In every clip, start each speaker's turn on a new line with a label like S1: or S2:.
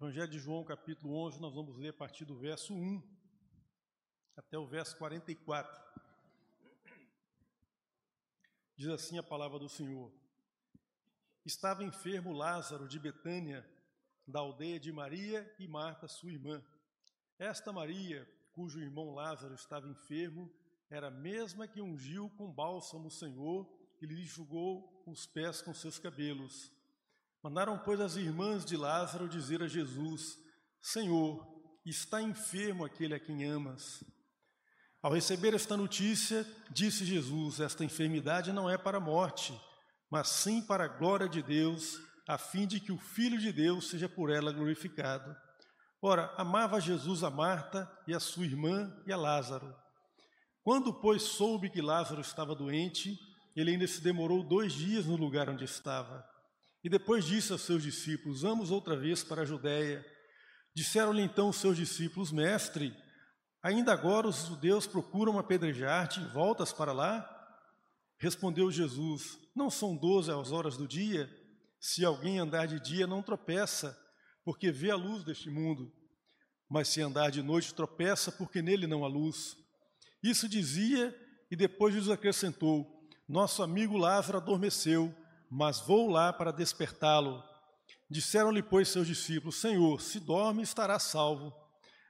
S1: Evangelho de João, capítulo 11, nós vamos ler a partir do verso 1 até o verso 44. Diz assim a palavra do Senhor: Estava enfermo Lázaro de Betânia, da aldeia de Maria e Marta, sua irmã. Esta Maria, cujo irmão Lázaro estava enfermo, era a mesma que ungiu com bálsamo o Senhor e lhe enxugou os pés com seus cabelos. Mandaram, pois, as irmãs de Lázaro dizer a Jesus: Senhor, está enfermo aquele a quem amas. Ao receber esta notícia, disse Jesus: Esta enfermidade não é para a morte, mas sim para a glória de Deus, a fim de que o Filho de Deus seja por ela glorificado. Ora, amava Jesus a Marta e a sua irmã e a Lázaro. Quando, pois, soube que Lázaro estava doente, ele ainda se demorou dois dias no lugar onde estava. E depois disse aos seus discípulos: Vamos outra vez para a Judéia. Disseram-lhe então os seus discípulos: Mestre, ainda agora os judeus procuram apedrejar-te, voltas para lá? Respondeu Jesus: Não são doze as horas do dia? Se alguém andar de dia, não tropeça, porque vê a luz deste mundo. Mas se andar de noite, tropeça, porque nele não há luz. Isso dizia e depois lhes acrescentou: Nosso amigo Lázaro adormeceu mas vou lá para despertá-lo. Disseram-lhe, pois, seus discípulos: Senhor, se dorme, estará salvo.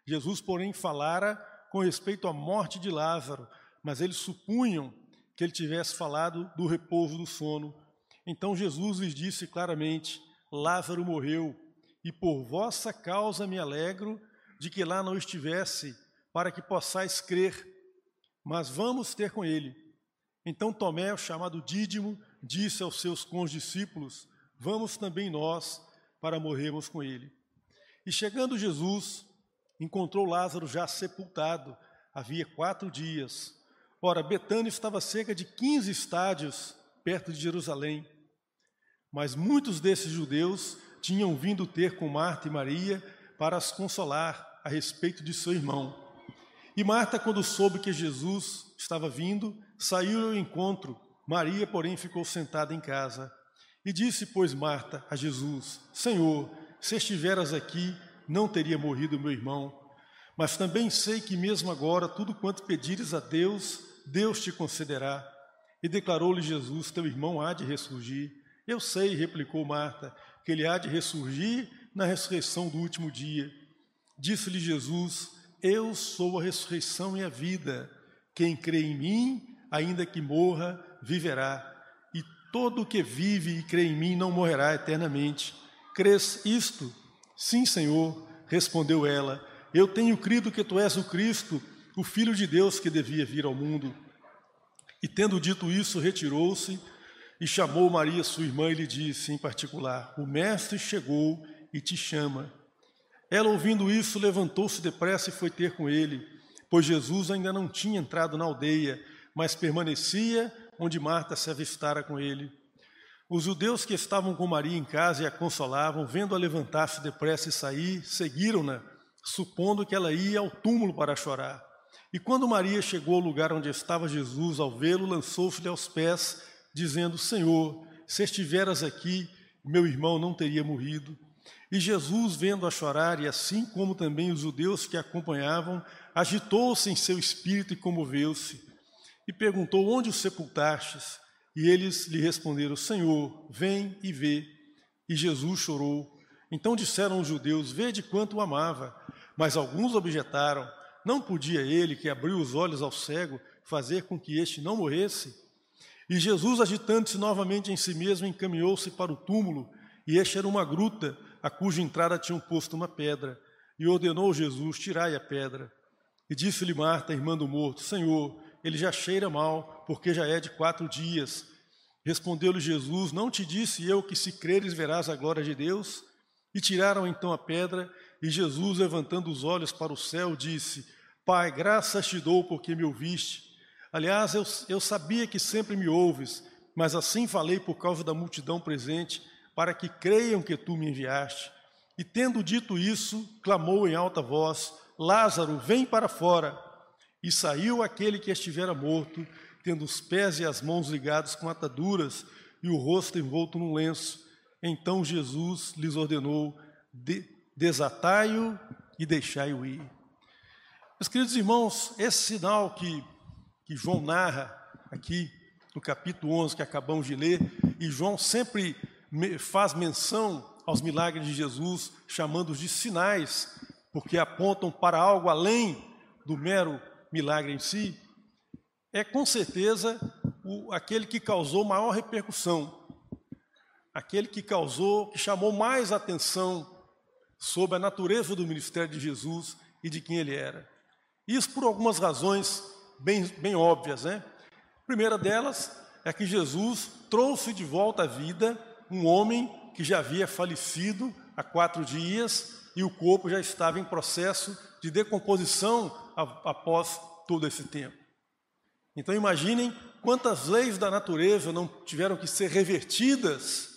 S1: Jesus, porém, falara com respeito à morte de Lázaro, mas eles supunham que ele tivesse falado do repouso do sono. Então Jesus lhes disse claramente: Lázaro morreu, e por vossa causa me alegro de que lá não estivesse, para que possais crer. Mas vamos ter com ele. Então Tomé, chamado Dídimo, disse aos seus condiscípulos: Vamos também nós para morrermos com ele. E chegando Jesus, encontrou Lázaro já sepultado, havia quatro dias. Ora, Betânia estava cerca de 15 estádios perto de Jerusalém. Mas muitos desses judeus tinham vindo ter com Marta e Maria para as consolar a respeito de seu irmão. E Marta, quando soube que Jesus estava vindo, saiu ao encontro Maria, porém, ficou sentada em casa. E disse, pois, Marta a Jesus: Senhor, se estiveras aqui, não teria morrido meu irmão. Mas também sei que, mesmo agora, tudo quanto pedires a Deus, Deus te concederá. E declarou-lhe Jesus: Teu irmão há de ressurgir. Eu sei, replicou Marta, que ele há de ressurgir na ressurreição do último dia. Disse-lhe Jesus: Eu sou a ressurreição e a vida. Quem crê em mim, ainda que morra, viverá, e todo o que vive e crê em mim não morrerá eternamente. Crês isto? Sim, Senhor, respondeu ela. Eu tenho crido que tu és o Cristo, o Filho de Deus que devia vir ao mundo. E tendo dito isso, retirou-se e chamou Maria, sua irmã, e lhe disse em particular: O Mestre chegou e te chama. Ela, ouvindo isso, levantou-se depressa e foi ter com ele, pois Jesus ainda não tinha entrado na aldeia, mas permanecia onde Marta se avistara com ele. Os judeus que estavam com Maria em casa e a consolavam, vendo-a levantar-se depressa e sair, seguiram-na, supondo que ela ia ao túmulo para chorar. E quando Maria chegou ao lugar onde estava Jesus, ao vê-lo, lançou-se-lhe aos pés, dizendo: Senhor, se estiveras aqui, meu irmão não teria morrido. E Jesus, vendo-a chorar, e assim como também os judeus que a acompanhavam, agitou-se em seu espírito e comoveu-se e perguntou: Onde o sepultastes? E eles lhe responderam: Senhor, vem e vê. E Jesus chorou. Então disseram os judeus: Vede quanto o amava. Mas alguns objetaram: Não podia ele, que abriu os olhos ao cego, fazer com que este não morresse? E Jesus, agitando-se novamente em si mesmo, encaminhou-se para o túmulo, e este era uma gruta, a cuja entrada tinham posto uma pedra. E ordenou Jesus: Tirai a pedra. E disse-lhe Marta, irmã do morto: Senhor, ele já cheira mal, porque já é de quatro dias. Respondeu-lhe Jesus: Não te disse eu que se creres verás a glória de Deus? E tiraram então a pedra, e Jesus, levantando os olhos para o céu, disse: Pai, graças te dou porque me ouviste. Aliás, eu, eu sabia que sempre me ouves, mas assim falei por causa da multidão presente, para que creiam que tu me enviaste. E tendo dito isso, clamou em alta voz: Lázaro, vem para fora. E saiu aquele que estivera morto, tendo os pés e as mãos ligados com ataduras e o rosto envolto num lenço. Então Jesus lhes ordenou: desatai-o e deixai-o ir. Meus queridos irmãos, esse sinal que, que João narra aqui no capítulo 11 que acabamos de ler, e João sempre faz menção aos milagres de Jesus, chamando-os de sinais, porque apontam para algo além do mero milagre em si, é com certeza o, aquele que causou maior repercussão, aquele que causou, que chamou mais atenção sobre a natureza do ministério de Jesus e de quem ele era. Isso por algumas razões bem, bem óbvias, né? A primeira delas é que Jesus trouxe de volta à vida um homem que já havia falecido há quatro dias e o corpo já estava em processo de decomposição após todo esse tempo. Então imaginem quantas leis da natureza não tiveram que ser revertidas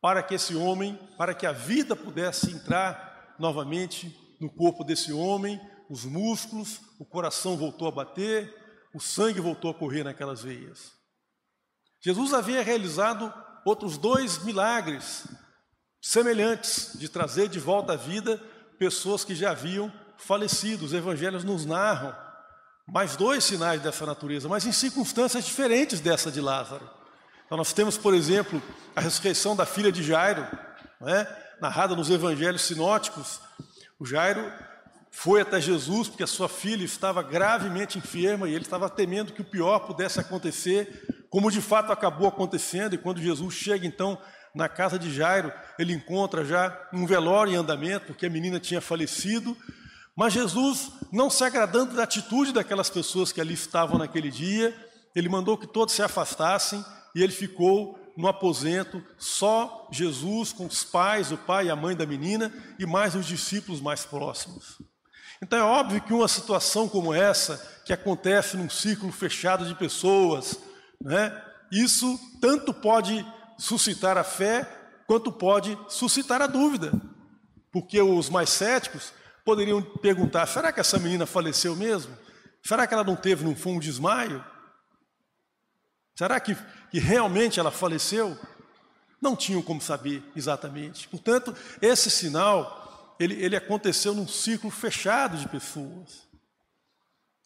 S1: para que esse homem, para que a vida pudesse entrar novamente no corpo desse homem, os músculos, o coração voltou a bater, o sangue voltou a correr naquelas veias. Jesus havia realizado outros dois milagres semelhantes de trazer de volta à vida pessoas que já haviam falecido. Os evangelhos nos narram mais dois sinais dessa natureza, mas em circunstâncias diferentes dessa de Lázaro. Então, nós temos, por exemplo, a ressurreição da filha de Jairo, é? narrada nos evangelhos sinóticos. O Jairo foi até Jesus porque a sua filha estava gravemente enferma e ele estava temendo que o pior pudesse acontecer, como de fato acabou acontecendo. E quando Jesus chega então na casa de Jairo, ele encontra já um velório em andamento, porque a menina tinha falecido. Mas Jesus, não se agradando da atitude daquelas pessoas que ali estavam naquele dia, ele mandou que todos se afastassem e ele ficou no aposento, só Jesus com os pais, o pai e a mãe da menina e mais os discípulos mais próximos. Então é óbvio que uma situação como essa, que acontece num círculo fechado de pessoas, né, isso tanto pode suscitar a fé, quanto pode suscitar a dúvida. Porque os mais céticos poderiam perguntar: será que essa menina faleceu mesmo? Será que ela não teve, não foi um desmaio? Será que, que realmente ela faleceu? Não tinham como saber exatamente. Portanto, esse sinal, ele, ele aconteceu num círculo fechado de pessoas.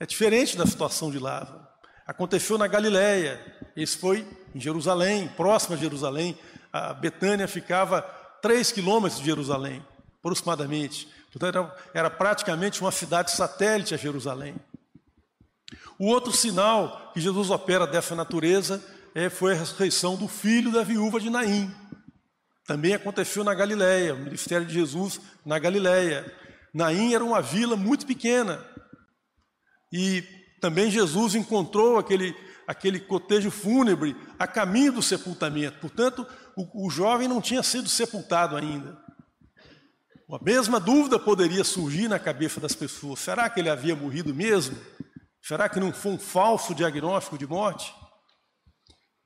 S1: É diferente da situação de Lázaro. Aconteceu na Galiléia. esse foi em Jerusalém, próximo a Jerusalém. A Betânia ficava três quilômetros de Jerusalém, aproximadamente. Portanto, era, praticamente uma cidade satélite a Jerusalém. O outro sinal que Jesus opera dessa natureza é, foi a ressurreição do filho da viúva de Naim. Também aconteceu na Galiléia, o ministério de Jesus na Galiléia. Naim era uma vila muito pequena. E também Jesus encontrou aquele, aquele cotejo fúnebre a caminho do sepultamento. Portanto, o, o jovem não tinha sido sepultado ainda. A mesma dúvida poderia surgir na cabeça das pessoas: será que ele havia morrido mesmo? Será que não foi um falso diagnóstico de morte?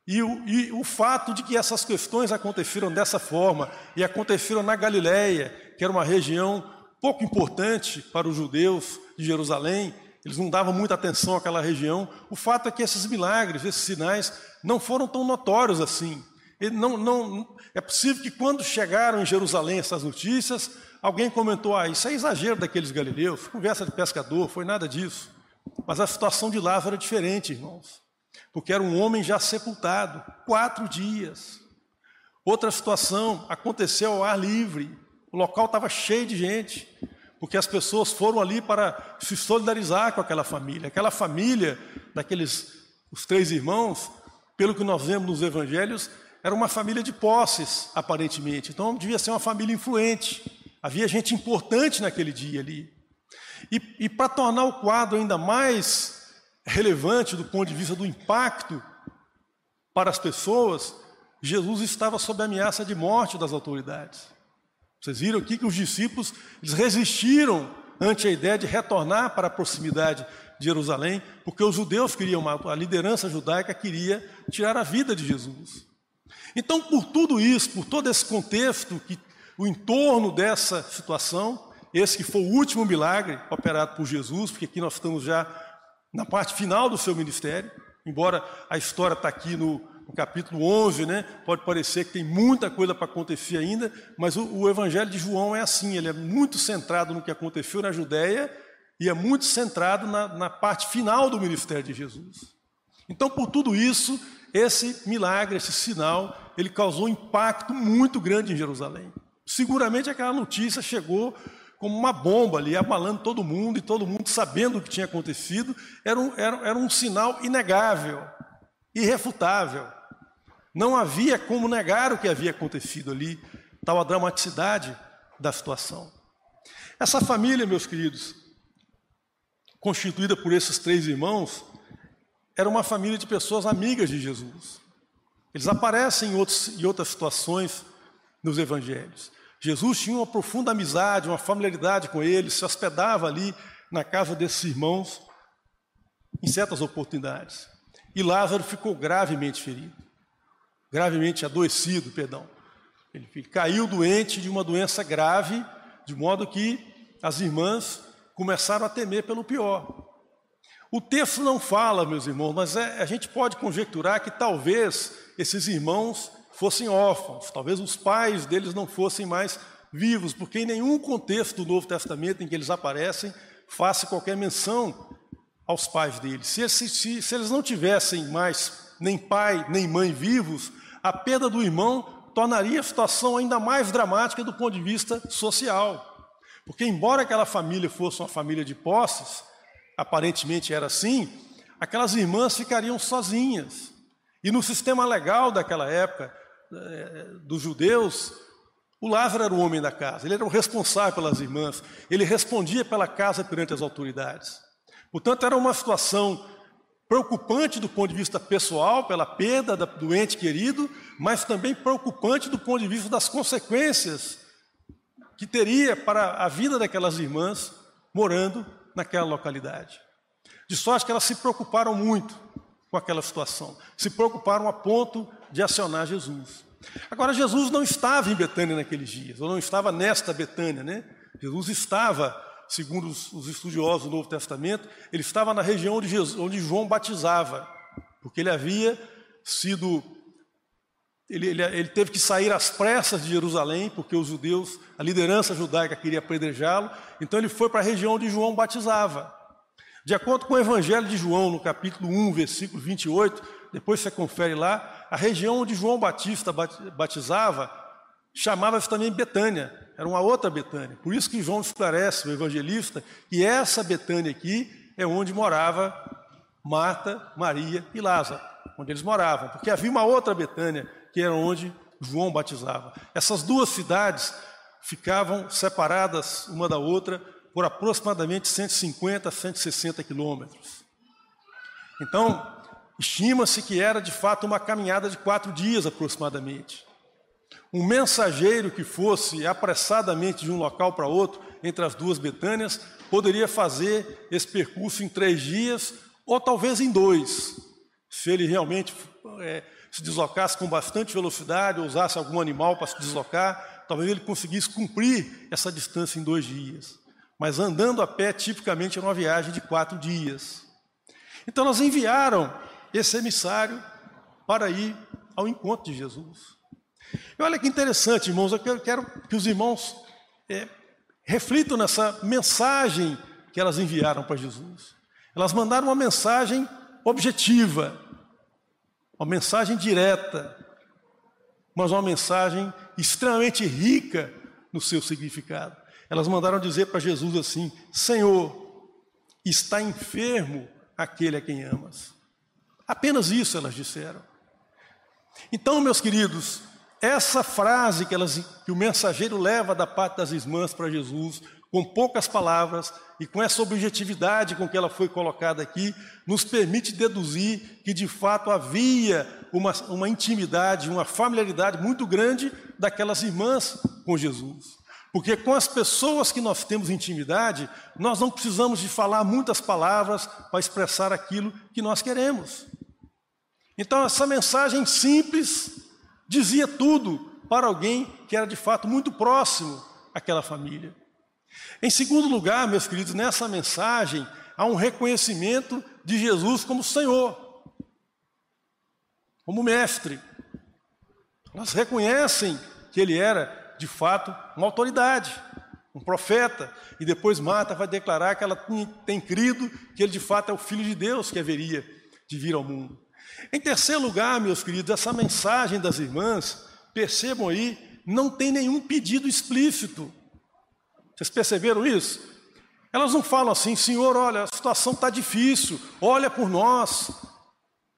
S1: E o, e o, fato de que essas questões aconteceram dessa forma, e aconteceram na Galiléia, que era uma região pouco importante para os judeus de Jerusalém, eles não davam muita atenção àquela região. O fato é que esses milagres, esses sinais, não foram tão notórios assim. Não, não, é possível que quando chegaram em Jerusalém essas notícias, alguém comentou: ah, isso é exagero daqueles galileus, conversa de pescador, foi nada disso. Mas a situação de Lázaro era diferente, irmãos, porque era um homem já sepultado, quatro dias. Outra situação aconteceu ao ar livre, o local estava cheio de gente, porque as pessoas foram ali para se solidarizar com aquela família. Aquela família daqueles os três irmãos, pelo que nós vemos nos evangelhos, era uma família de posses, aparentemente. Então devia ser uma família influente. Havia gente importante naquele dia ali. E, e para tornar o quadro ainda mais relevante do ponto de vista do impacto para as pessoas, Jesus estava sob ameaça de morte das autoridades. Vocês viram aqui que os discípulos eles resistiram ante a ideia de retornar para a proximidade de Jerusalém, porque os judeus queriam, a liderança judaica queria tirar a vida de Jesus. Então, por tudo isso, por todo esse contexto, que, o entorno dessa situação, esse que foi o último milagre operado por Jesus, porque aqui nós estamos já na parte final do seu ministério, embora a história está aqui no, no capítulo 11, né? Pode parecer que tem muita coisa para acontecer ainda, mas o, o, Evangelho de João é assim, ele é muito centrado no que aconteceu na Judéia e é muito centrado na, na parte final do ministério de Jesus. Então, por tudo isso, esse milagre, esse sinal, ele causou um impacto muito grande em Jerusalém. Seguramente aquela notícia chegou como uma bomba ali, abalando todo mundo e todo mundo sabendo o que tinha acontecido. Era um, era, era um sinal inegável, irrefutável. Não havia como negar o que havia acontecido ali, tal a dramaticidade da situação. Essa família, meus queridos, constituída por esses três irmãos, era uma família de pessoas amigas de Jesus. Eles aparecem em, outros, em outras situações nos evangelhos. Jesus tinha uma profunda amizade, uma familiaridade com eles, se hospedava ali na casa desses irmãos em certas oportunidades. E Lázaro ficou gravemente ferido, gravemente adoecido, perdão. Ele caiu doente de uma doença grave, de modo que as irmãs começaram a temer pelo pior. O texto não fala, meus irmãos, mas é, a gente pode conjecturar que talvez esses irmãos fossem órfãos, talvez os pais deles não fossem mais vivos, porque em nenhum contexto do Novo Testamento em que eles aparecem faça qualquer menção aos pais deles. Se, se, se eles não tivessem mais nem pai nem mãe vivos, a perda do irmão tornaria a situação ainda mais dramática do ponto de vista social. Porque, embora aquela família fosse uma família de posses, aparentemente era assim, aquelas irmãs ficariam sozinhas. E no sistema legal daquela época, dos judeus, o Lázaro era o homem da casa, ele era o responsável pelas irmãs, ele respondia pela casa perante as autoridades. Portanto, era uma situação preocupante do ponto de vista pessoal, pela perda do ente querido, mas também preocupante do ponto de vista das consequências que teria para a vida daquelas irmãs morando naquela localidade. De sorte que elas se preocuparam muito com aquela situação, se preocuparam a ponto de acionar Jesus. Agora, Jesus não estava em Betânia naqueles dias, ou não estava nesta Betânia, né? Jesus estava, segundo os, os estudiosos do Novo Testamento, ele estava na região onde, Jesus, onde João batizava, porque ele havia sido ele, ele, ele, teve que sair às pressas de Jerusalém, porque os judeus, a liderança judaica queria apedrejá-lo, então ele foi para a região onde João batizava. De acordo com o Evangelho de João, no capítulo 1, versículo 28, depois você confere lá, a região onde João Batista batizava chamava-se também Betânia, era uma outra Betânia. Por isso que João esclarece, o evangelista, que essa Betânia aqui é onde morava Marta, Maria e Lázaro, onde eles moravam, porque havia uma outra Betânia que era onde João batizava. Essas duas cidades ficavam separadas uma da outra por aproximadamente 150 a 160 quilômetros. Então, estima-se que era de fato uma caminhada de quatro dias aproximadamente. Um mensageiro que fosse apressadamente de um local para outro, entre as duas Betânias, poderia fazer esse percurso em três dias, ou talvez em dois, se ele realmente é, se deslocasse com bastante velocidade, ou usasse algum animal para se deslocar, talvez ele conseguisse cumprir essa distância em dois dias. Mas andando a pé, tipicamente, era uma viagem de quatro dias. Então, nós enviaram esse emissário para ir ao encontro de Jesus. E olha que interessante, irmãos, eu quero que os irmãos é, reflitam nessa mensagem que elas enviaram para Jesus. Elas mandaram uma mensagem objetiva, uma mensagem direta, mas uma mensagem extremamente rica no seu significado. Elas mandaram dizer para Jesus assim: Senhor, está enfermo aquele a quem amas. Apenas isso elas disseram. Então, meus queridos, essa frase que, elas, que o mensageiro leva da parte das irmãs para Jesus, com poucas palavras e com essa objetividade com que ela foi colocada aqui, nos permite deduzir que de fato havia uma, uma intimidade, uma familiaridade muito grande daquelas irmãs com Jesus. Porque com as pessoas que nós temos intimidade, nós não precisamos de falar muitas palavras para expressar aquilo que nós queremos. Então, essa mensagem simples dizia tudo para alguém que era de fato muito próximo àquela família. Em segundo lugar, meus queridos, nessa mensagem há um reconhecimento de Jesus como Senhor. como mestre. Elas reconhecem que ele era, de fato, uma autoridade, um profeta. E depois Marta vai declarar que ela tem crido que ele, de fato, é o Filho de Deus que haveria de vir ao mundo. Em terceiro lugar, meus queridos, essa mensagem das irmãs, percebam aí, não tem nenhum pedido explícito. Vocês perceberam isso? Elas não falam assim, Senhor, olha, a situação está difícil, olha por nós,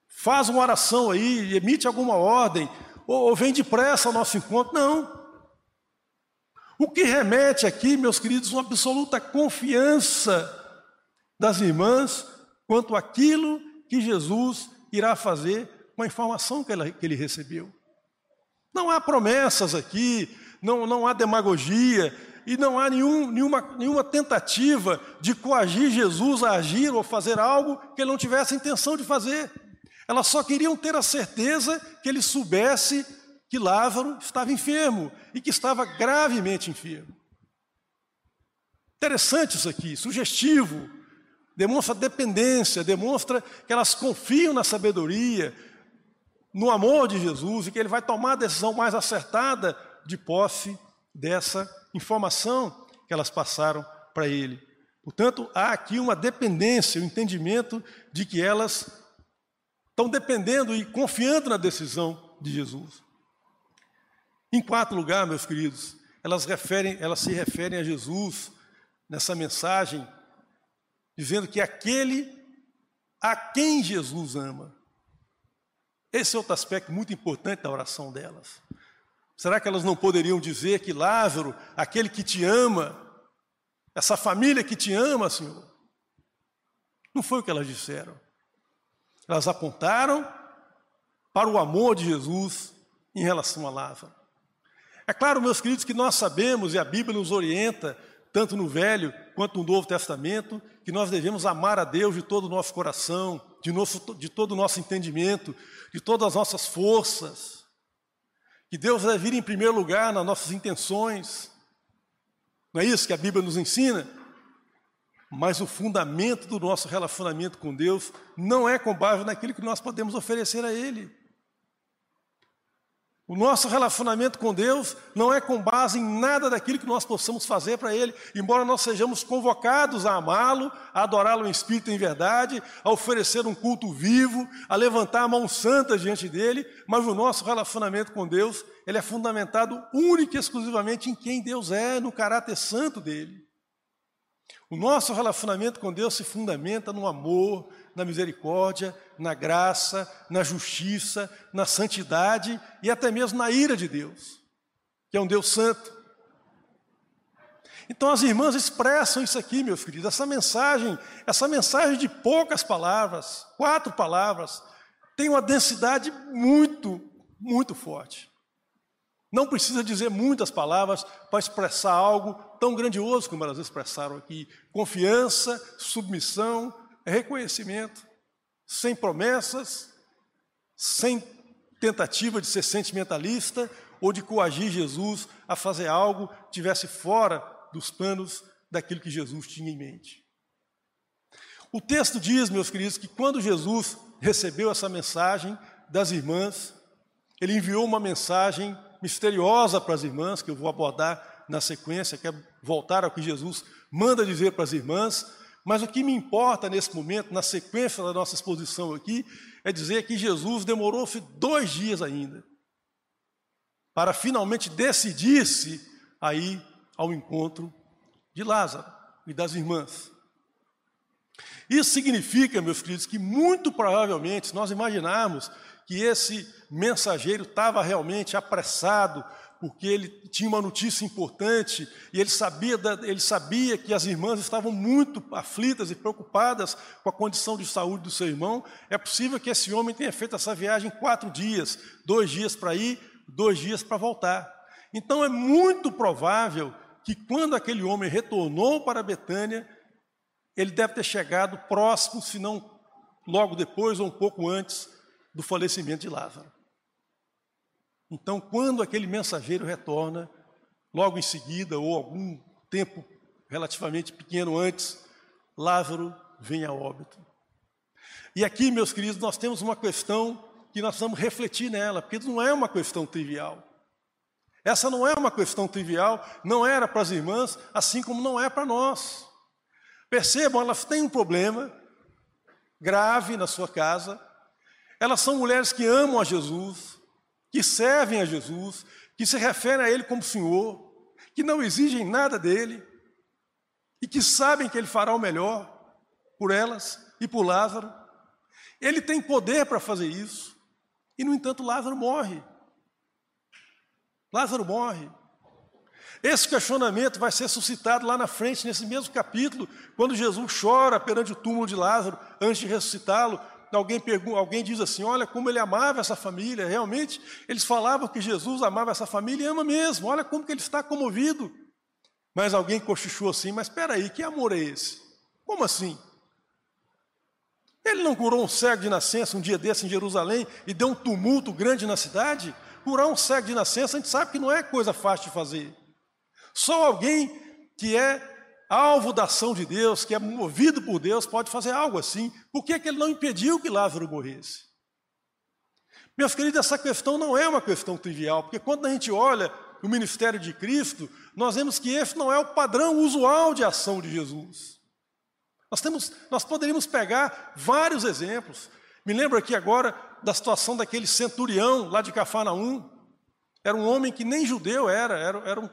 S1: faz uma oração aí, emite alguma ordem, ou, ou vem depressa ao nosso encontro. Não. O que remete aqui, meus queridos, uma absoluta confiança das irmãs quanto àquilo que Jesus irá fazer com a informação que, ela, que ele recebeu. Não há promessas aqui, não, não há demagogia, e não há nenhum, nenhuma, nenhuma tentativa de coagir Jesus a agir ou fazer algo que ele não tivesse intenção de fazer. Elas só queriam ter a certeza que ele soubesse que Lázaro estava enfermo e que estava gravemente enfermo. Interessante isso aqui, sugestivo, demonstra dependência, demonstra que elas confiam na sabedoria, no amor de Jesus e que ele vai tomar a decisão mais acertada de posse dessa informação que elas passaram para ele. Portanto, há aqui uma dependência, um entendimento de que elas estão dependendo e confiando na decisão de Jesus. Em quarto lugar, meus queridos, elas, referem, elas se referem a Jesus nessa mensagem, dizendo que aquele a quem Jesus ama. Esse é outro aspecto muito importante da oração delas. Será que elas não poderiam dizer que Lázaro, aquele que te ama, essa família que te ama, Senhor? Não foi o que elas disseram. Elas apontaram para o amor de Jesus em relação a Lázaro. É claro, meus queridos, que nós sabemos, e a Bíblia nos orienta, tanto no Velho quanto no Novo Testamento, que nós devemos amar a Deus de todo o nosso coração, de, nosso, de todo o nosso entendimento, de todas as nossas forças que Deus deve vir em primeiro lugar nas nossas intenções. Não é isso que a Bíblia nos ensina? Mas o fundamento do nosso relacionamento com Deus não é com base naquilo que nós podemos oferecer a Ele. O nosso relacionamento com Deus não é com base em nada daquilo que nós possamos fazer para Ele, embora nós sejamos convocados a amá-lo, a adorá-lo em espírito e em verdade, a oferecer um culto vivo, a levantar a mão santa diante dele, mas o nosso relacionamento com Deus, ele é fundamentado única e exclusivamente em quem Deus é, no caráter santo dele. O nosso relacionamento com Deus se fundamenta no amor, na misericórdia, na graça, na justiça, na santidade e até mesmo na ira de Deus, que é um Deus santo. Então as irmãs expressam isso aqui, meus queridos, essa mensagem, essa mensagem de poucas palavras, quatro palavras, tem uma densidade muito, muito forte. Não precisa dizer muitas palavras para expressar algo tão grandioso como elas expressaram aqui: confiança, submissão, reconhecimento, sem promessas, sem tentativa de ser sentimentalista ou de coagir Jesus a fazer algo que tivesse fora dos planos daquilo que Jesus tinha em mente. O texto diz, meus queridos, que quando Jesus recebeu essa mensagem das irmãs, ele enviou uma mensagem misteriosa para as irmãs, que eu vou abordar na sequência, que é voltar ao que Jesus manda dizer para as irmãs, mas o que me importa nesse momento, na sequência da nossa exposição aqui, é dizer que Jesus demorou-se dois dias ainda para finalmente decidir-se a ir ao encontro de Lázaro e das irmãs. Isso significa, meus queridos, que muito provavelmente, nós imaginarmos que esse mensageiro estava realmente apressado porque ele tinha uma notícia importante e ele sabia, ele sabia que as irmãs estavam muito aflitas e preocupadas com a condição de saúde do seu irmão. É possível que esse homem tenha feito essa viagem em quatro dias, dois dias para ir, dois dias para voltar. Então é muito provável que quando aquele homem retornou para Betânia, ele deve ter chegado próximo, se não logo depois ou um pouco antes do falecimento de Lázaro. Então, quando aquele mensageiro retorna, logo em seguida, ou algum tempo relativamente pequeno antes, Lázaro vem a óbito. E aqui, meus queridos, nós temos uma questão que nós vamos refletir nela, porque não é uma questão trivial. Essa não é uma questão trivial, não era para as irmãs, assim como não é para nós. Percebam, elas têm um problema grave na sua casa. Elas são mulheres que amam a Jesus, que servem a Jesus, que se referem a Ele como Senhor, que não exigem nada dele e que sabem que Ele fará o melhor por elas e por Lázaro. Ele tem poder para fazer isso. E, no entanto, Lázaro morre. Lázaro morre. Esse questionamento vai ser suscitado lá na frente, nesse mesmo capítulo, quando Jesus chora perante o túmulo de Lázaro antes de ressuscitá-lo. Alguém, pergunta, alguém diz assim: Olha como ele amava essa família. Realmente, eles falavam que Jesus amava essa família e ama mesmo. Olha como que ele está comovido. Mas alguém cochichou assim: Mas espera aí, que amor é esse? Como assim? Ele não curou um cego de nascença um dia desse em Jerusalém e deu um tumulto grande na cidade? Curar um cego de nascença, a gente sabe que não é coisa fácil de fazer. Só alguém que é alvo da ação de Deus, que é movido por Deus, pode fazer algo assim. Por que, que ele não impediu que Lázaro morresse? Meus queridos, essa questão não é uma questão trivial, porque quando a gente olha o ministério de Cristo, nós vemos que esse não é o padrão usual de ação de Jesus. Nós, temos, nós poderíamos pegar vários exemplos. Me lembro aqui agora da situação daquele centurião lá de Cafarnaum. Era um homem que nem judeu era, era, era um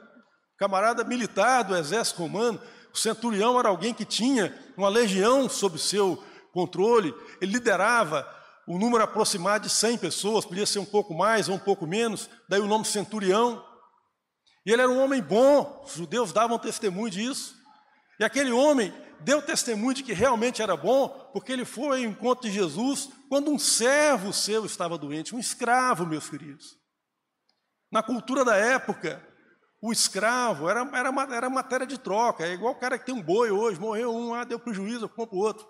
S1: camarada militar do exército romano. O centurião era alguém que tinha uma legião sob seu controle. Ele liderava o número aproximado de 100 pessoas, podia ser um pouco mais ou um pouco menos, daí o nome centurião. E ele era um homem bom, os judeus davam testemunho disso. E aquele homem deu testemunho de que realmente era bom, porque ele foi ao encontro de Jesus quando um servo seu estava doente, um escravo, meus queridos. Na cultura da época, o escravo era, era, era matéria de troca, é igual o cara que tem um boi hoje, morreu um, ah, deu prejuízo, eu compro outro.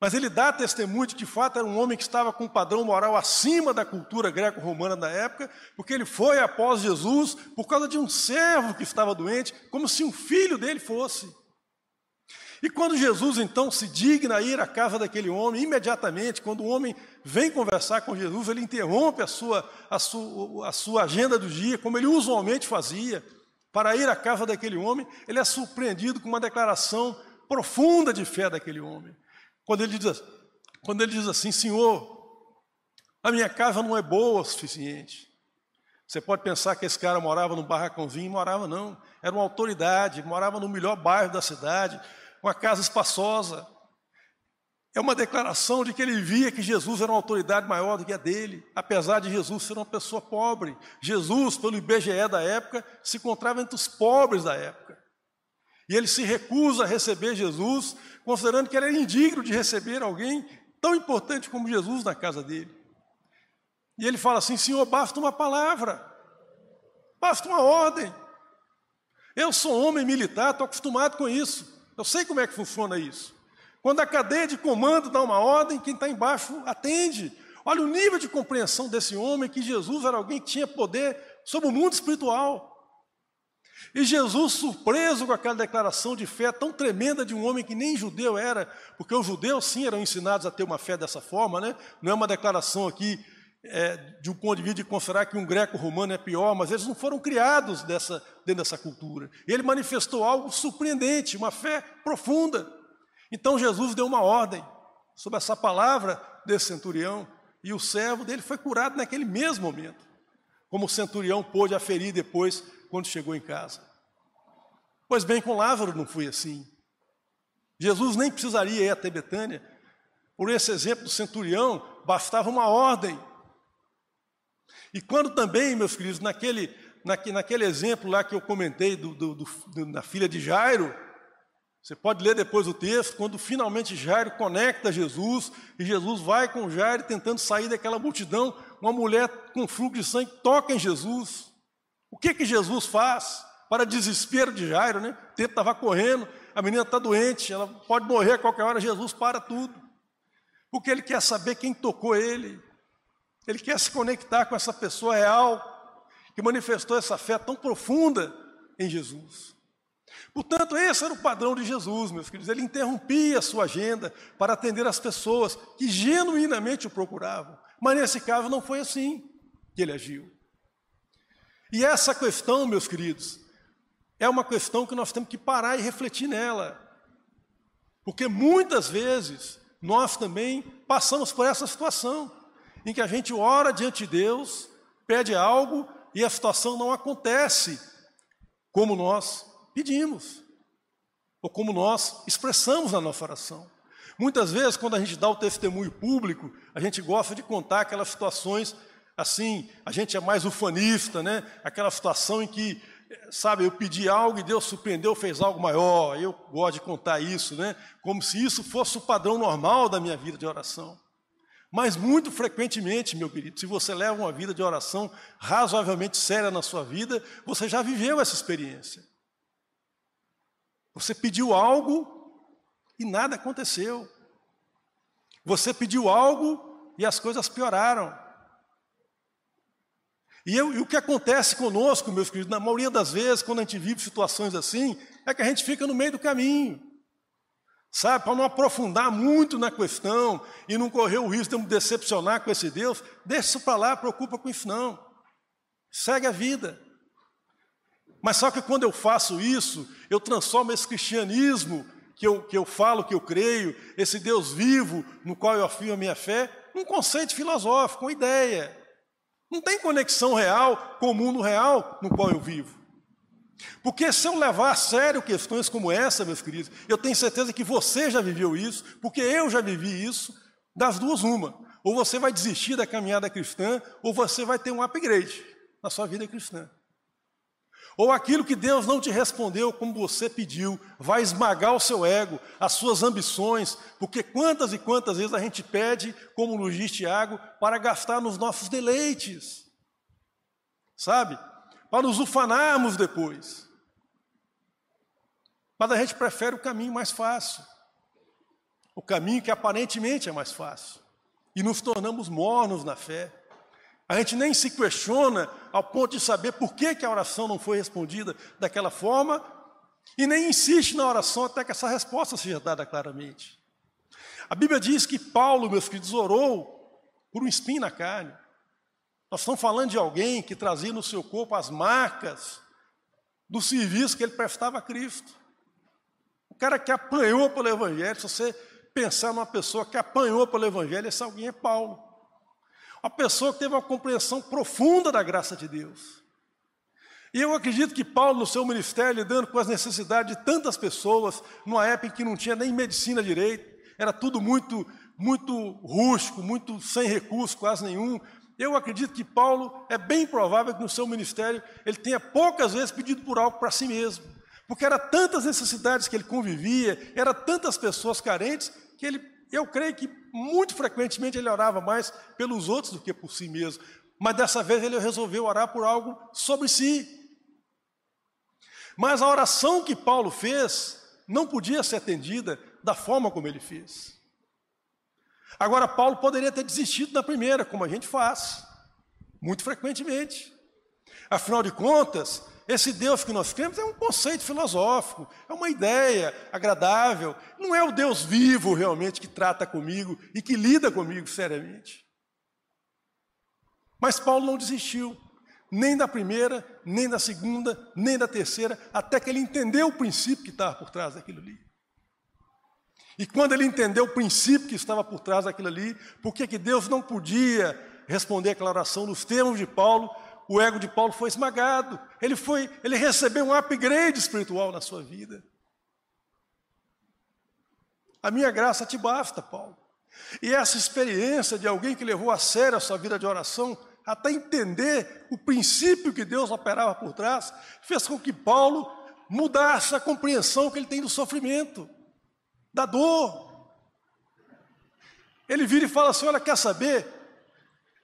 S1: Mas ele dá testemunho de que, de fato, era um homem que estava com um padrão moral acima da cultura greco-romana da época, porque ele foi após Jesus por causa de um servo que estava doente, como se um filho dele fosse. E quando Jesus então se digna a ir à casa daquele homem, imediatamente, quando o homem vem conversar com Jesus, ele interrompe a sua, a sua, a sua agenda do dia, como ele usualmente fazia, para ir à casa daquele homem, ele é surpreendido com uma declaração profunda de fé daquele homem. Quando ele diz, quando ele diz assim: Senhor, a minha casa não é boa o suficiente. Você pode pensar que esse cara morava num barracãozinho, morava não. Era uma autoridade, morava no melhor bairro da cidade, uma casa espaçosa. É uma declaração de que ele via que Jesus era uma autoridade maior do que a dele, apesar de Jesus ser uma pessoa pobre. Jesus, pelo IBGE da época, se encontrava entre os pobres da época. E ele se recusa a receber Jesus, considerando que era indigno de receber alguém tão importante como Jesus na casa dele. E ele fala assim: Senhor, basta uma palavra, basta uma ordem. Eu sou homem militar, estou acostumado com isso. Eu sei como é que funciona isso. Quando a cadeia de comando dá uma ordem, quem está embaixo atende. Olha o nível de compreensão desse homem, que Jesus era alguém que tinha poder sobre o mundo espiritual. E Jesus, surpreso com aquela declaração de fé tão tremenda de um homem que nem judeu era, porque os judeus sim eram ensinados a ter uma fé dessa forma, né? não é uma declaração aqui é, de um ponto de vista de considerar que um greco-romano é pior, mas eles não foram criados dessa, dentro dessa cultura. Ele manifestou algo surpreendente, uma fé profunda. Então Jesus deu uma ordem sobre essa palavra desse centurião, e o servo dele foi curado naquele mesmo momento, como o centurião pôde aferir depois, quando chegou em casa. Pois bem, com Lázaro não foi assim. Jesus nem precisaria ir até Betânia. Por esse exemplo do centurião, bastava uma ordem. E quando também, meus queridos, naquele, naquele exemplo lá que eu comentei do, do, do, da filha de Jairo, você pode ler depois o texto, quando finalmente Jairo conecta Jesus, e Jesus vai com Jairo tentando sair daquela multidão, uma mulher com fluxo de sangue toca em Jesus. O que que Jesus faz? Para desespero de Jairo, né? O tempo estava correndo, a menina está doente, ela pode morrer a qualquer hora, Jesus para tudo. Porque ele quer saber quem tocou ele. Ele quer se conectar com essa pessoa real que manifestou essa fé tão profunda em Jesus. Portanto, esse era o padrão de Jesus, meus queridos. Ele interrompia a sua agenda para atender as pessoas que genuinamente o procuravam, Mas nesse caso não foi assim que ele agiu. E essa questão, meus queridos, é uma questão que nós temos que parar e refletir nela. Porque muitas vezes nós também passamos por essa situação, em que a gente ora diante de Deus, pede algo e a situação não acontece como nós pedimos, ou como nós expressamos na nossa oração. Muitas vezes, quando a gente dá o testemunho público, a gente gosta de contar aquelas situações assim, a gente é mais ufanista, né? Aquela situação em que, sabe, eu pedi algo e Deus surpreendeu, fez algo maior. Eu gosto de contar isso, né? Como se isso fosse o padrão normal da minha vida de oração. Mas muito frequentemente, meu querido, se você leva uma vida de oração razoavelmente séria na sua vida, você já viveu essa experiência. Você pediu algo e nada aconteceu. Você pediu algo e as coisas pioraram. E, eu, e, o que acontece conosco, meus queridos, na maioria das vezes, quando a gente vive situações assim, é que a gente fica no meio do caminho. Sabe, para não aprofundar muito na questão e não correr o risco de me decepcionar com esse Deus, deixa isso para lá, preocupa com isso não. Segue a vida. Mas só que quando eu faço isso, eu transformo esse cristianismo que eu, que eu falo, que eu creio, esse Deus vivo no qual eu afirmo a minha fé, num conceito filosófico, uma ideia. Não tem conexão real com o mundo real no qual eu vivo. Porque se eu levar a sério questões como essa, meus queridos, eu tenho certeza que você já viveu isso, porque eu já vivi isso, das duas uma. Ou você vai desistir da caminhada cristã, ou você vai ter um upgrade na sua vida cristã. Ou aquilo que Deus não te respondeu como você pediu, vai esmagar o seu ego, as suas ambições, porque quantas e quantas vezes a gente pede, como Luiz Tiago, para gastar nos nossos deleites, sabe? Para nos ufanarmos depois. Mas a gente prefere o caminho mais fácil, o caminho que aparentemente é mais fácil, e nos tornamos mornos na fé. A gente nem se questiona ao ponto de saber por que, que a oração não foi respondida daquela forma e nem insiste na oração até que essa resposta seja dada claramente. A Bíblia diz que Paulo, meus queridos, orou por um espinho na carne. Nós estamos falando de alguém que trazia no seu corpo as marcas do serviço que ele prestava a Cristo. O cara que apanhou pelo Evangelho, se você pensar numa pessoa que apanhou pelo Evangelho, esse alguém é Paulo. Uma pessoa que teve uma compreensão profunda da graça de Deus. E eu acredito que Paulo, no seu ministério, lidando com as necessidades de tantas pessoas, numa época em que não tinha nem medicina direito, era tudo muito, muito rústico, muito sem recurso, quase nenhum. Eu acredito que Paulo é bem provável que no seu ministério ele tenha poucas vezes pedido por algo para si mesmo, porque era tantas necessidades que ele convivia, era tantas pessoas carentes que ele eu creio que muito frequentemente ele orava mais pelos outros do que por si mesmo. Mas dessa vez ele resolveu orar por algo sobre si. Mas a oração que Paulo fez não podia ser atendida da forma como ele fez. Agora, Paulo poderia ter desistido na primeira, como a gente faz, muito frequentemente. Afinal de contas, esse Deus que nós temos é um conceito filosófico, é uma ideia agradável, não é o Deus vivo realmente que trata comigo e que lida comigo seriamente. Mas Paulo não desistiu, nem da primeira, nem da segunda, nem da terceira, até que ele entendeu o princípio que estava por trás daquilo ali. E quando ele entendeu o princípio que estava por trás daquilo ali, por que Deus não podia responder aquela oração nos termos de Paulo, o ego de Paulo foi esmagado. Ele foi, ele recebeu um upgrade espiritual na sua vida. A minha graça te basta, Paulo. E essa experiência de alguém que levou a sério a sua vida de oração, até entender o princípio que Deus operava por trás, fez com que Paulo mudasse a compreensão que ele tem do sofrimento, da dor. Ele vira e fala assim: Olha, quer saber?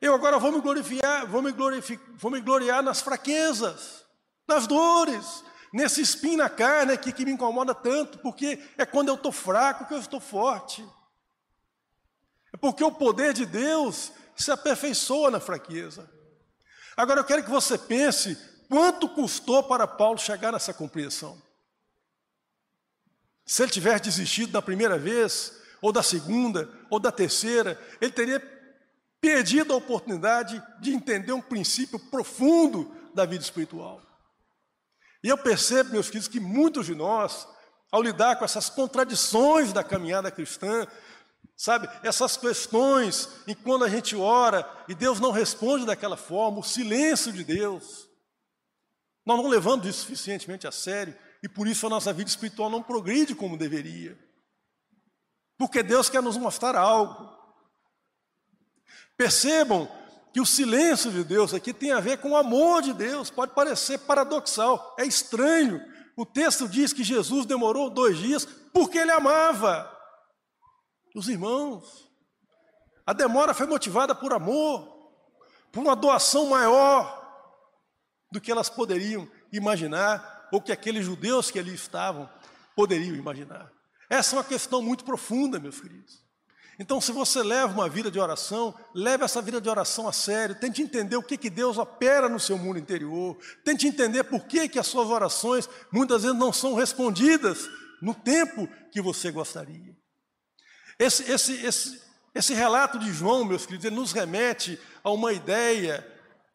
S1: Eu agora vou me glorificar, vou me, glorificar, vou me gloriar nas fraquezas, nas dores, nesse espinho na carne aqui que me incomoda tanto, porque é quando eu estou fraco que eu estou forte. É porque o poder de Deus se aperfeiçoa na fraqueza. Agora eu quero que você pense quanto custou para Paulo chegar nessa compreensão. Se ele tivesse desistido da primeira vez, ou da segunda, ou da terceira, ele teria perdido a oportunidade de entender um princípio profundo da vida espiritual. E eu percebo, meus queridos, que muitos de nós, ao lidar com essas contradições da caminhada cristã, sabe, essas questões em quando a gente ora e Deus não responde daquela forma, o silêncio de Deus, nós não levamos isso suficientemente a sério e por isso a nossa vida espiritual não progride como deveria. Porque Deus quer nos mostrar algo. Percebam que o silêncio de Deus aqui tem a ver com o amor de Deus. Pode parecer paradoxal, é estranho. O texto diz que Jesus demorou dois dias porque ele amava os irmãos. A demora foi motivada por amor, por uma doação maior do que elas poderiam imaginar, ou que aqueles judeus que ali estavam poderiam imaginar. Essa é uma questão muito profunda, meus queridos. Então, se você leva uma vida de oração, leve essa vida de oração a sério, tente entender o que, que Deus opera no seu mundo interior, tente entender por que, que as suas orações muitas vezes não são respondidas no tempo que você gostaria. Esse, esse, esse, esse relato de João, meus queridos, ele nos remete a uma ideia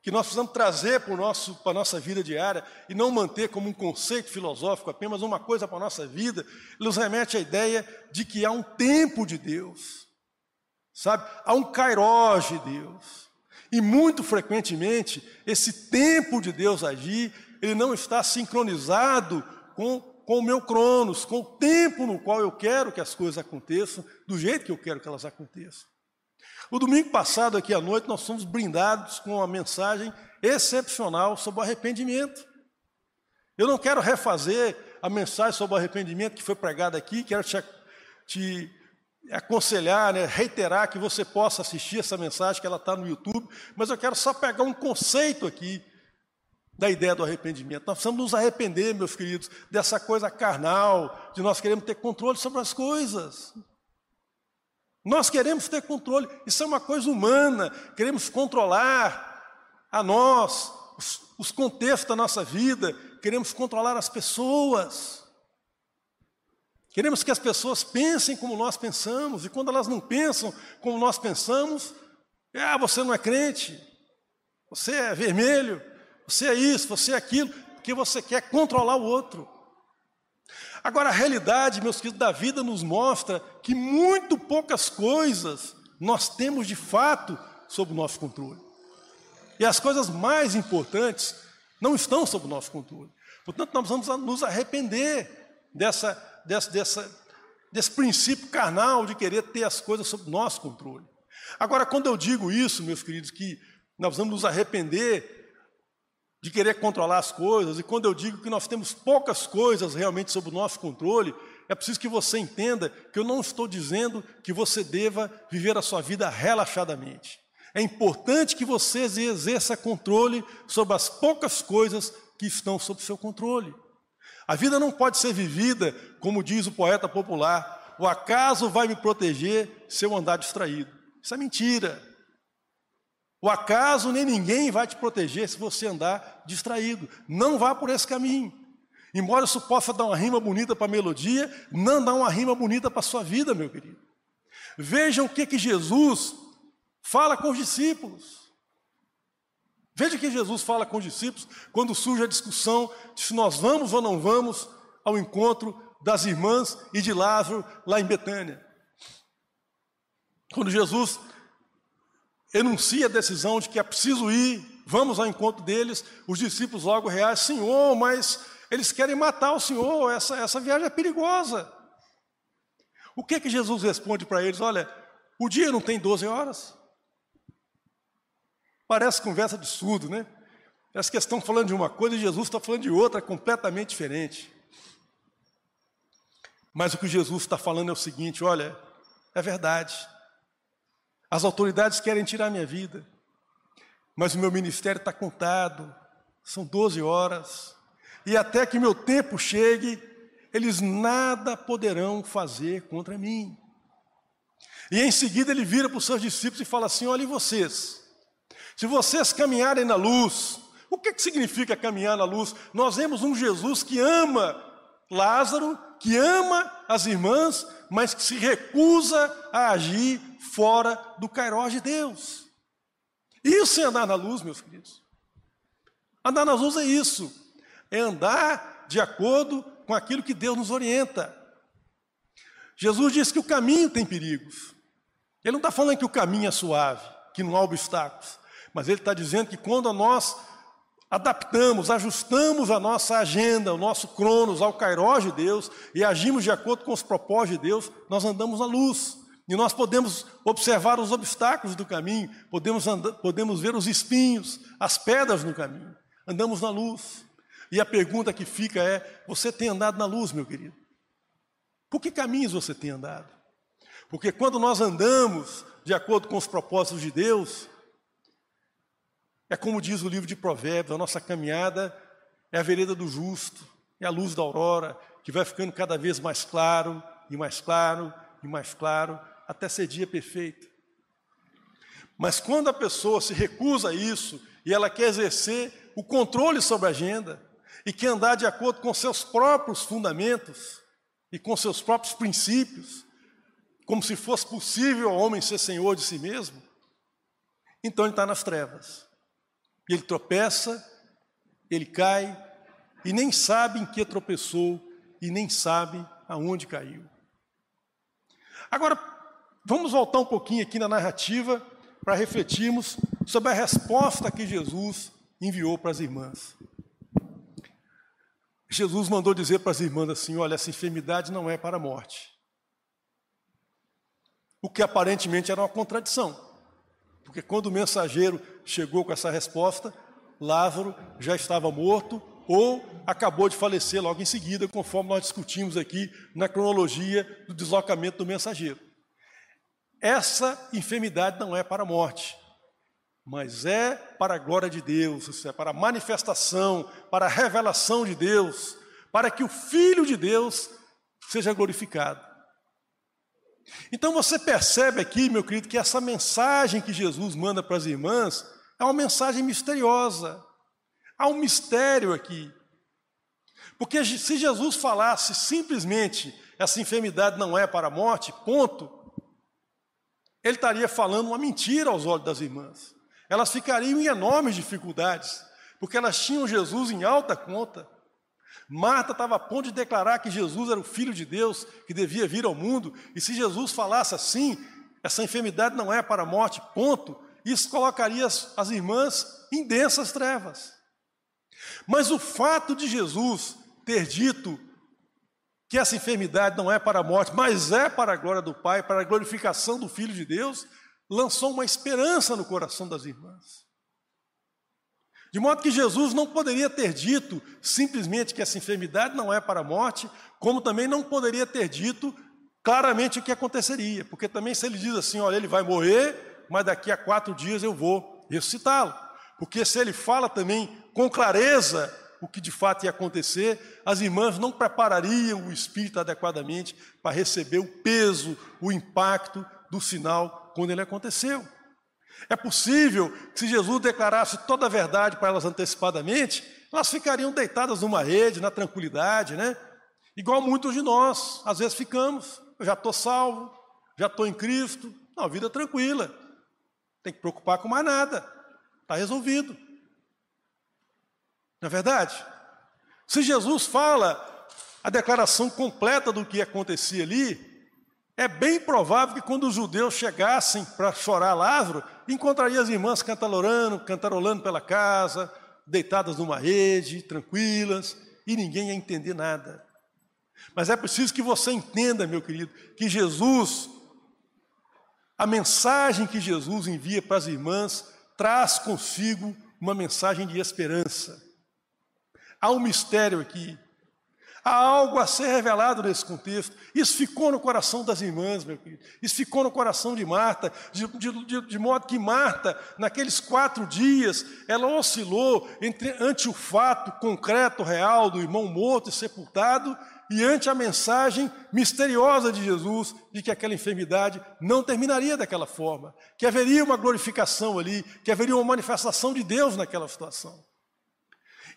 S1: que nós precisamos trazer para, nosso, para a nossa vida diária e não manter como um conceito filosófico apenas uma coisa para a nossa vida, nos remete à ideia de que há um tempo de Deus, sabe? Há um kairós de Deus. E muito frequentemente, esse tempo de Deus agir, ele não está sincronizado com, com o meu cronos, com o tempo no qual eu quero que as coisas aconteçam, do jeito que eu quero que elas aconteçam. O domingo passado, aqui à noite, nós fomos brindados com uma mensagem excepcional sobre o arrependimento. Eu não quero refazer a mensagem sobre o arrependimento que foi pregada aqui, quero te, te aconselhar, né, reiterar que você possa assistir essa mensagem, que ela está no YouTube, mas eu quero só pegar um conceito aqui da ideia do arrependimento. Nós precisamos nos arrepender, meus queridos, dessa coisa carnal, de nós queremos ter controle sobre as coisas. Nós queremos ter controle, isso é uma coisa humana, queremos controlar a nós, os, os contextos da nossa vida, queremos controlar as pessoas. Queremos que as pessoas pensem como nós pensamos, e quando elas não pensam como nós pensamos, ah, você não é crente, você é vermelho, você é isso, você é aquilo, porque você quer controlar o outro. Agora, a realidade, meus queridos, da vida nos mostra que muito poucas coisas nós temos de fato sob o nosso controle. E as coisas mais importantes não estão sob o nosso controle. Portanto, nós vamos nos arrepender dessa, dessa, dessa, desse princípio carnal de querer ter as coisas sob nosso controle. Agora, quando eu digo isso, meus queridos, que nós vamos nos arrepender de querer controlar as coisas, e quando eu digo que nós temos poucas coisas realmente sob o nosso controle, é preciso que você entenda que eu não estou dizendo que você deva viver a sua vida relaxadamente. É importante que você exerça controle sobre as poucas coisas que estão sob seu controle. A vida não pode ser vivida, como diz o poeta popular, o acaso vai me proteger se eu andar distraído. Isso é mentira. O acaso nem ninguém vai te proteger se você andar distraído. Não vá por esse caminho. Embora isso possa dar uma rima bonita para a melodia, não dá uma rima bonita para a sua vida, meu querido. Vejam o que, que Jesus fala com os discípulos. Veja o que Jesus fala com os discípulos quando surge a discussão de se nós vamos ou não vamos ao encontro das irmãs e de Lázaro lá em Betânia. Quando Jesus enuncia a decisão de que é preciso ir, vamos ao encontro deles, os discípulos logo reagem, Senhor, mas eles querem matar o Senhor, essa, essa viagem é perigosa. O que que Jesus responde para eles? Olha, o dia não tem 12 horas? Parece conversa de surdo, né? Parece que estão falando de uma coisa e Jesus está falando de outra, completamente diferente. Mas o que Jesus está falando é o seguinte: olha, é verdade. As autoridades querem tirar minha vida, mas o meu ministério está contado, são 12 horas, e até que meu tempo chegue, eles nada poderão fazer contra mim. E em seguida ele vira para os seus discípulos e fala assim: olhem vocês, se vocês caminharem na luz, o que, que significa caminhar na luz? Nós vemos um Jesus que ama Lázaro, que ama as irmãs, mas que se recusa a agir fora do cairó de Deus. Isso é andar na luz, meus queridos. Andar na luz é isso. É andar de acordo com aquilo que Deus nos orienta. Jesus disse que o caminho tem perigos. Ele não está falando que o caminho é suave, que não há obstáculos. Mas ele está dizendo que quando nós adaptamos, ajustamos a nossa agenda, o nosso cronos ao cairós de Deus e agimos de acordo com os propósitos de Deus, nós andamos na luz. E nós podemos observar os obstáculos do caminho, podemos, andar, podemos ver os espinhos, as pedras no caminho. Andamos na luz. E a pergunta que fica é: você tem andado na luz, meu querido? Por que caminhos você tem andado? Porque quando nós andamos de acordo com os propósitos de Deus, é como diz o livro de Provérbios, a nossa caminhada é a vereda do justo, é a luz da aurora, que vai ficando cada vez mais claro, e mais claro, e mais claro, até ser dia perfeito. Mas quando a pessoa se recusa a isso, e ela quer exercer o controle sobre a agenda, e quer andar de acordo com seus próprios fundamentos, e com seus próprios princípios, como se fosse possível ao homem ser senhor de si mesmo, então ele está nas trevas. E ele tropeça, ele cai, e nem sabe em que tropeçou, e nem sabe aonde caiu. Agora, vamos voltar um pouquinho aqui na narrativa para refletirmos sobre a resposta que Jesus enviou para as irmãs. Jesus mandou dizer para as irmãs assim: olha, essa enfermidade não é para a morte. O que aparentemente era uma contradição. Porque quando o mensageiro chegou com essa resposta, Lázaro já estava morto ou acabou de falecer logo em seguida, conforme nós discutimos aqui na cronologia do deslocamento do mensageiro. Essa enfermidade não é para a morte, mas é para a glória de Deus, é para a manifestação, para a revelação de Deus, para que o Filho de Deus seja glorificado. Então você percebe aqui, meu querido, que essa mensagem que Jesus manda para as irmãs é uma mensagem misteriosa. Há um mistério aqui. Porque se Jesus falasse simplesmente essa enfermidade não é para a morte, ponto, ele estaria falando uma mentira aos olhos das irmãs. Elas ficariam em enormes dificuldades, porque elas tinham Jesus em alta conta. Marta estava a ponto de declarar que Jesus era o Filho de Deus, que devia vir ao mundo, e se Jesus falasse assim, essa enfermidade não é para a morte, ponto, isso colocaria as, irmãs em densas trevas. Mas o fato de Jesus ter dito que essa enfermidade não é para a morte, mas é para a glória do Pai, para a glorificação do Filho de Deus, lançou uma esperança no coração das irmãs. De modo que Jesus não poderia ter dito simplesmente que essa enfermidade não é para a morte, como também não poderia ter dito claramente o que aconteceria, porque também se ele diz assim, olha, ele vai morrer, mas daqui a quatro dias eu vou ressuscitá-lo. Porque se ele fala também com clareza o que de fato ia acontecer, as irmãs não preparariam o espírito adequadamente para receber o peso, o impacto do sinal quando ele aconteceu. É possível que se Jesus declarasse toda a verdade para elas antecipadamente, elas ficariam deitadas numa rede, na tranquilidade, né? Igual muitos de nós, às vezes ficamos. Eu já estou salvo, já estou em Cristo, uma vida tranquila. Tem que preocupar com mais nada. Está resolvido. Não é verdade? Se Jesus fala a declaração completa do que acontecia ali, é bem provável que quando os judeus chegassem para chorar Lázaro, encontraria as irmãs cantarolando, cantarolando pela casa, deitadas numa rede, tranquilas, e ninguém ia entender nada. Mas é preciso que você entenda, meu querido, que Jesus, a mensagem que Jesus envia para as irmãs, traz consigo uma mensagem de esperança. Há um mistério aqui. Há algo a ser revelado nesse contexto. Isso ficou no coração das irmãs, meu querido. Isso ficou no coração de Marta, de, de, de, modo que Marta, naqueles quatro dias, ela oscilou entre, ante o fato concreto, real, do irmão morto e sepultado, e ante a mensagem misteriosa de Jesus de que aquela enfermidade não terminaria daquela forma, que haveria uma glorificação ali, que haveria uma manifestação de Deus naquela situação.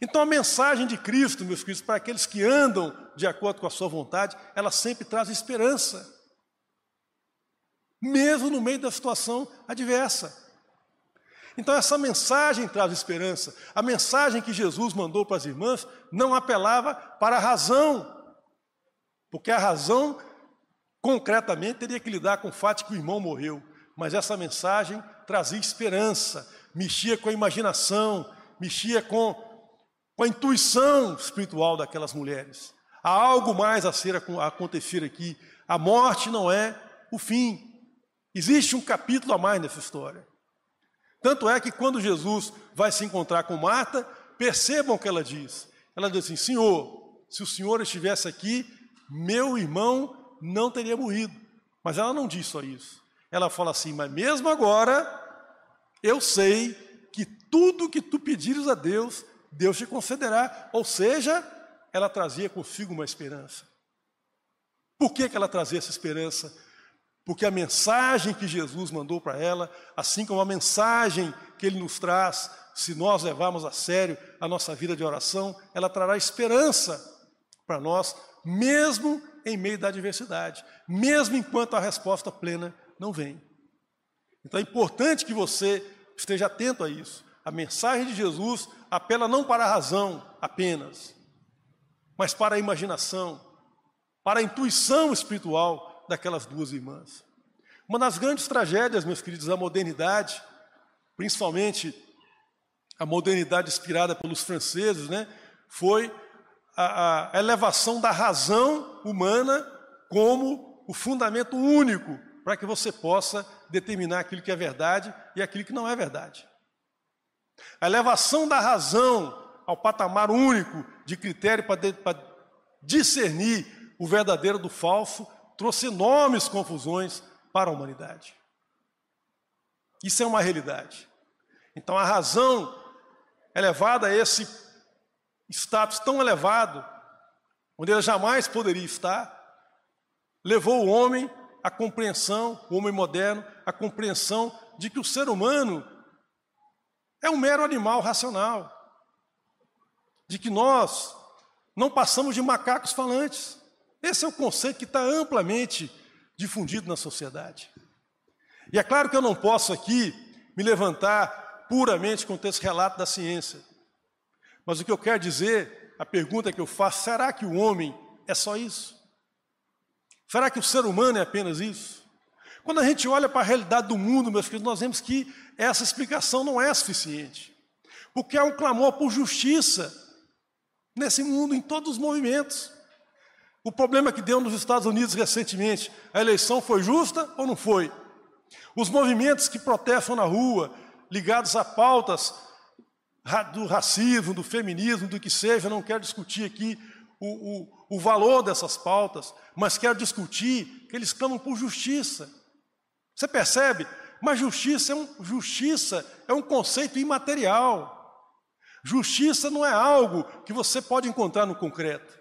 S1: Então a mensagem de Cristo, meus queridos, para aqueles que andam de acordo com a sua vontade, ela sempre traz esperança. Mesmo no meio da situação adversa. Então, essa mensagem traz esperança. A mensagem que Jesus mandou para as irmãs não apelava para a razão, porque a razão, concretamente, teria que lidar com o fato de que o irmão morreu. Mas essa mensagem trazia esperança, mexia com a imaginação, mexia com, com a intuição espiritual daquelas mulheres. Há algo mais a ser a acontecer aqui. A morte não é o fim. Existe um capítulo a mais nessa história. Tanto é que quando Jesus vai se encontrar com Marta, percebam o que ela diz. Ela diz assim: Senhor, se o Senhor estivesse aqui, meu irmão não teria morrido. Mas ela não diz só isso. Ela fala assim: Mas mesmo agora, eu sei que tudo que tu pedires a Deus, Deus te concederá. Ou seja, ela trazia consigo uma esperança. Por que, que ela trazia essa esperança? Porque a mensagem que Jesus mandou para ela, assim como a mensagem que ele nos traz, se nós levarmos a sério a nossa vida de oração, ela trará esperança para nós, mesmo em meio da adversidade, mesmo enquanto a resposta plena não vem. Então é importante que você esteja atento a isso. A mensagem de Jesus apela não para a razão apenas, mas para a imaginação, para a intuição espiritual daquelas duas irmãs. Uma das grandes tragédias, meus queridos, da modernidade, principalmente a modernidade inspirada pelos franceses, né, foi a, a elevação da razão humana como o fundamento único para que você possa determinar aquilo que é verdade e aquilo que não é verdade. A elevação da razão ao patamar único de critério para, discernir o verdadeiro do falso trouxe enormes confusões para a humanidade. Isso é uma realidade. Então a razão elevada a esse status tão elevado, onde ela jamais poderia estar, levou o homem à compreensão, o homem moderno, à compreensão de que o ser humano é um mero animal racional, de que nós não passamos de macacos falantes. Esse é o conceito que está amplamente difundido na sociedade. E é claro que eu não posso aqui me levantar puramente com esse relato da ciência. Mas o que eu quero dizer, a pergunta que eu faço, será que o homem é só isso? Será que o ser humano é apenas isso? Quando a gente olha para a realidade do mundo, meus queridos, nós vemos que essa explicação não é suficiente. Porque há um clamor por justiça nesse mundo, em todos os movimentos. O problema que deu nos Estados Unidos recentemente, a eleição foi justa ou não foi? Os movimentos que protestam na rua, ligados a pautas do racismo, do feminismo, do que seja, não quero discutir aqui o, o, o valor dessas pautas, mas quero discutir que eles clamam por justiça. Você percebe? Mas justiça é um, justiça é um conceito imaterial. Justiça não é algo que você pode encontrar no concreto.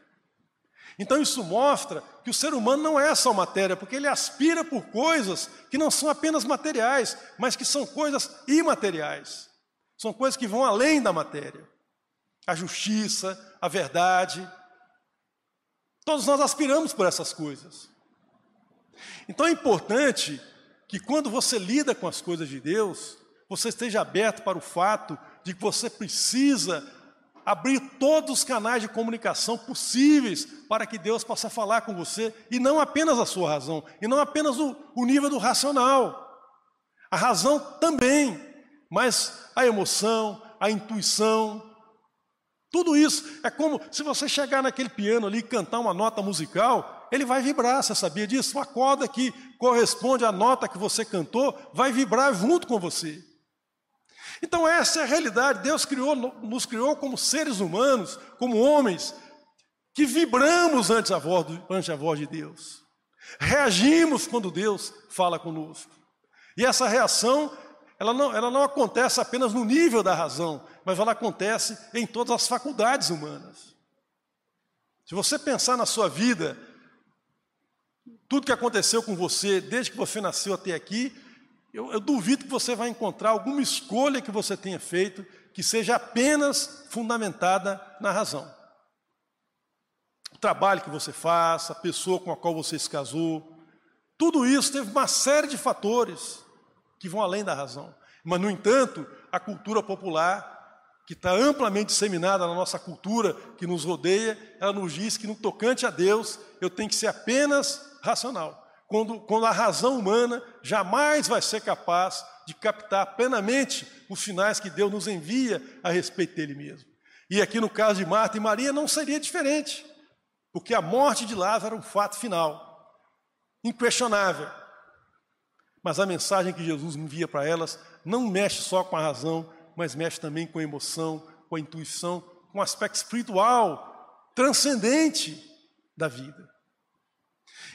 S1: Então isso mostra que o ser humano não é só matéria, porque ele aspira por coisas que não são apenas materiais, mas que são coisas imateriais. São coisas que vão além da matéria. A justiça, a verdade. Todos nós aspiramos por essas coisas. Então é importante que quando você lida com as coisas de Deus, você esteja aberto para o fato de que você precisa abrir todos os canais de comunicação possíveis para que Deus possa falar com você, e não apenas a sua razão, e não apenas o, o nível do racional. A razão também, mas a emoção, a intuição, tudo isso é como se você chegar naquele piano ali e cantar uma nota musical, ele vai vibrar, você sabia disso? Uma corda que corresponde à nota que você cantou vai vibrar junto com você. Então, essa é a realidade. Deus criou, nos criou como seres humanos, como homens, que vibramos ante a voz, ante a voz de Deus. Reagimos quando Deus fala conosco. E essa reação, ela não, ela não acontece apenas no nível da razão, mas ela acontece em todas as faculdades humanas. Se você pensar na sua vida, tudo que aconteceu com você desde que você nasceu até aqui, eu, eu duvido que você vai encontrar alguma escolha que você tenha feito que seja apenas fundamentada na razão. O trabalho que você faz, a pessoa com a qual você se casou, tudo isso teve uma série de fatores que vão além da razão. Mas, no entanto, a cultura popular, que está amplamente disseminada na nossa cultura que nos rodeia, ela nos diz que no tocante a Deus eu tenho que ser apenas racional. Quando, quando a razão humana jamais vai ser capaz de captar plenamente os sinais que Deus nos envia a respeito dele mesmo. E aqui no caso de Marta e Maria não seria diferente, porque a morte de Lázaro era um fato final, inquestionável. Mas a mensagem que Jesus envia para elas não mexe só com a razão, mas mexe também com a emoção, com a intuição, com o aspecto espiritual, transcendente da vida.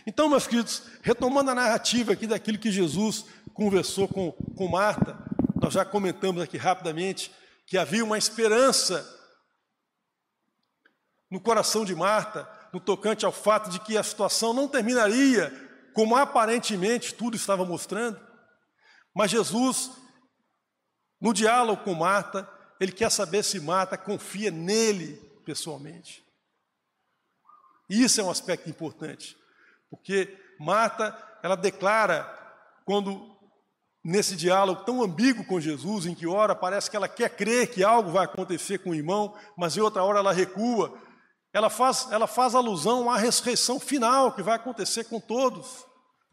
S1: Então, meus queridos, retomando a narrativa aqui daquilo que Jesus conversou com, com Marta, nós já comentamos aqui rapidamente que havia uma esperança no coração de Marta, no tocante ao fato de que a situação não terminaria como aparentemente tudo estava mostrando, mas Jesus, no diálogo com Marta, ele quer saber se Marta confia nele pessoalmente. E isso é um aspecto importante, porque Marta, ela declara, quando nesse diálogo tão ambíguo com Jesus, em que hora parece que ela quer crer que algo vai acontecer com o irmão, mas em outra hora ela recua, ela faz, ela faz alusão à ressurreição final que vai acontecer com todos.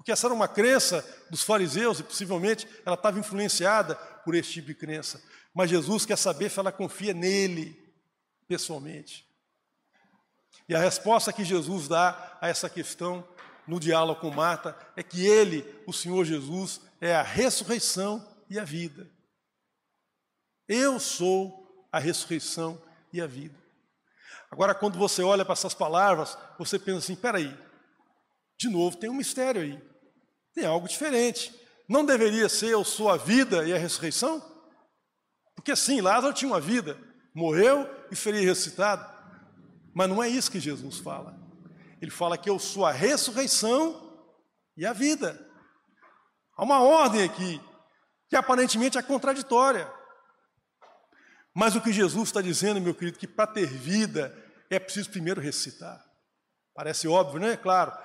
S1: Porque essa era uma crença dos fariseus e possivelmente ela estava influenciada por esse tipo de crença. Mas Jesus quer saber se ela confia nele pessoalmente. E a resposta que Jesus dá a essa questão no diálogo com Marta é que ele, o Senhor Jesus, é a ressurreição e a vida. Eu sou a ressurreição e a vida. Agora, quando você olha para essas palavras, você pensa assim: peraí, de novo tem um mistério aí, tem algo diferente. Não deveria ser eu sou a vida e a ressurreição? Porque sim, Lázaro tinha uma vida, morreu e seria ressuscitado. Mas não é isso que Jesus fala. Ele fala que eu sou a ressurreição e a vida. Há uma ordem aqui, que aparentemente é contraditória. Mas o que Jesus está dizendo, meu querido, que para ter vida é preciso primeiro ressuscitar. Parece óbvio, não é? Claro.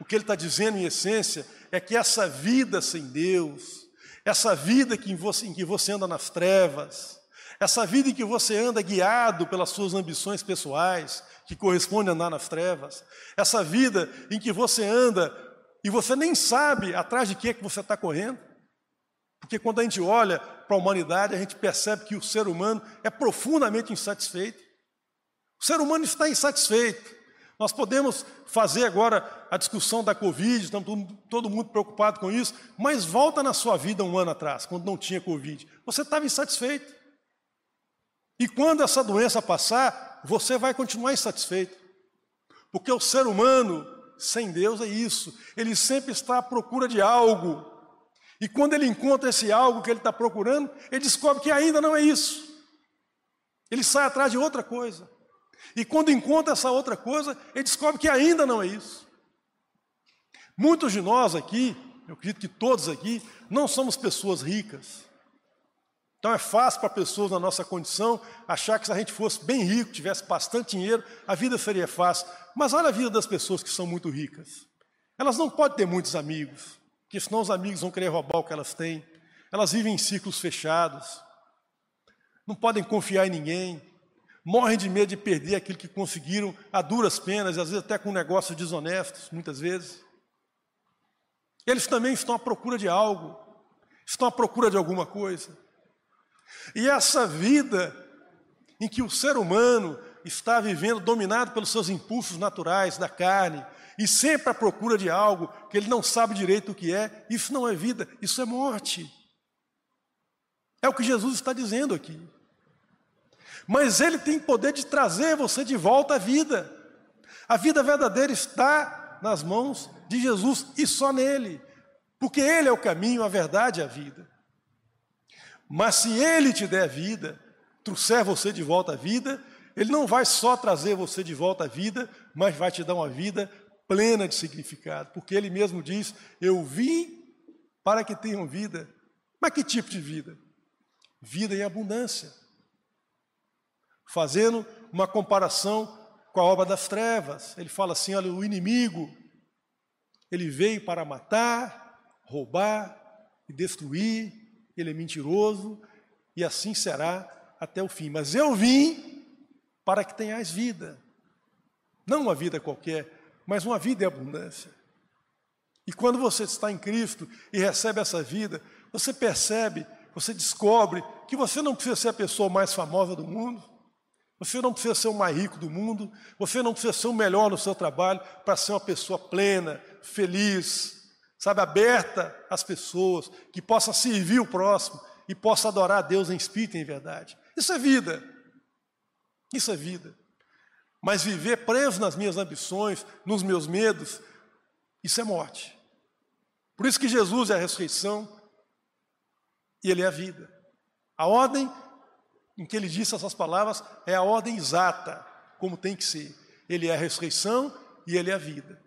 S1: O que ele está dizendo, em essência, é que essa vida sem Deus, essa vida que você, em que você anda nas trevas, essa vida em que você anda guiado pelas suas ambições pessoais, que corresponde a andar nas trevas, essa vida em que você anda e você nem sabe atrás de que, é que você está correndo. Porque quando a gente olha para a humanidade, a gente percebe que o ser humano é profundamente insatisfeito. O ser humano está insatisfeito. Nós podemos fazer agora a discussão da Covid, estamos todo, mundo preocupado com isso, mas volta na sua vida um ano atrás, quando não tinha Covid. Você estava insatisfeito. E quando essa doença passar, você vai continuar insatisfeito. Porque o ser humano sem Deus é isso. Ele sempre está à procura de algo. E quando ele encontra esse algo que ele está procurando, ele descobre que ainda não é isso. Ele sai atrás de outra coisa. E quando encontra essa outra coisa, ele descobre que ainda não é isso. Muitos de nós aqui, eu acredito que todos aqui, não somos pessoas ricas. Então é fácil para pessoas na nossa condição achar que se a gente fosse bem rico, tivesse bastante dinheiro, a vida seria fácil. Mas olha a vida das pessoas que são muito ricas. Elas não podem ter muitos amigos, porque senão os amigos vão querer roubar o que elas têm. Elas vivem em ciclos fechados, não podem confiar em ninguém, morrem de medo de perder aquilo que conseguiram a duras penas, às vezes até com negócios desonestos, muitas vezes. Eles também estão à procura de algo, estão à procura de alguma coisa. E essa vida em que o ser humano está vivendo dominado pelos seus impulsos naturais da carne e sempre à procura de algo que ele não sabe direito o que é, isso não é vida, isso é morte. É o que Jesus está dizendo aqui. Mas ele tem poder de trazer você de volta à vida. A vida verdadeira está nas mãos de Jesus e só nele, porque ele é o caminho, a verdade e a vida. Mas se ele te der vida, trouxer você de volta à vida, ele não vai só trazer você de volta à vida, mas vai te dar uma vida plena de significado, porque ele mesmo diz: Eu vim para que tenham vida. Mas que tipo de vida? Vida em abundância. Fazendo uma comparação com a obra das trevas, ele fala assim: olha, o inimigo, ele veio para matar, roubar e destruir, ele é mentiroso, e assim será até o fim. Mas eu vim para que tenhais vida. Não uma vida qualquer, mas uma vida em abundância. E quando você está em Cristo e recebe essa vida, você percebe, você descobre que você não precisa ser a pessoa mais famosa do mundo, você não precisa ser o mais rico do mundo, você não precisa ser o melhor no seu trabalho para ser uma pessoa plena, feliz, sabe, aberta às pessoas, que possa servir o próximo e possa adorar a Deus em espírito e em verdade. Isso é vida. Isso é vida. Mas viver preso nas minhas ambições, nos meus medos, isso é morte. Por isso que Jesus é a ressurreição e Ele é a vida. A ordem em que Ele disse essas palavras é a ordem exata, como tem que ser. Ele é a ressurreição e Ele é a vida.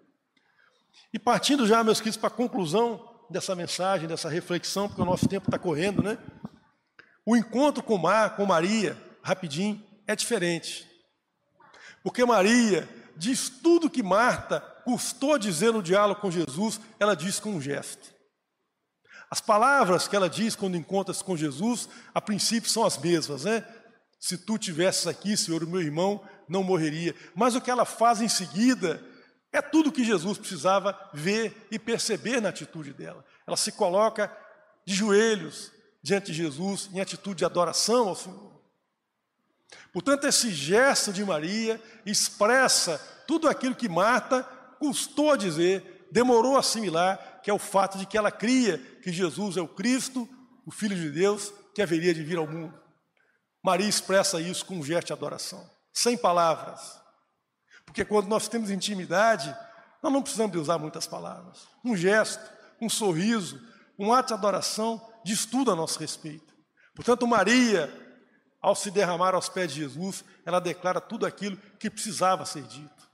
S1: E partindo já, meus queridos, para a conclusão dessa mensagem, dessa reflexão, porque o nosso tempo está correndo, né? O encontro com, Mar, com Maria, rapidinho, é diferente. Porque Maria diz tudo que Marta custou dizer no diálogo com Jesus, ela diz com um gesto. As palavras que ela diz quando encontra-se com Jesus, a princípio são as mesmas, né? Se tu tivesses aqui, Senhor, o meu irmão não morreria. Mas o que ela faz em seguida é tudo que Jesus precisava ver e perceber na atitude dela. Ela se coloca de joelhos diante de Jesus em atitude de adoração ao Senhor. Portanto, esse gesto de Maria expressa tudo aquilo que Marta custou a dizer, demorou a assimilar, que é o fato de que ela cria que Jesus é o Cristo, o Filho de Deus, que haveria de vir ao mundo. Maria expressa isso com um gesto de adoração, sem palavras. Porque quando nós temos intimidade, nós não precisamos de usar muitas palavras. Um gesto, um sorriso, um ato de adoração diz tudo a nosso respeito. Portanto, Maria, ao se derramar aos pés de Jesus, ela declara tudo aquilo que precisava ser dito.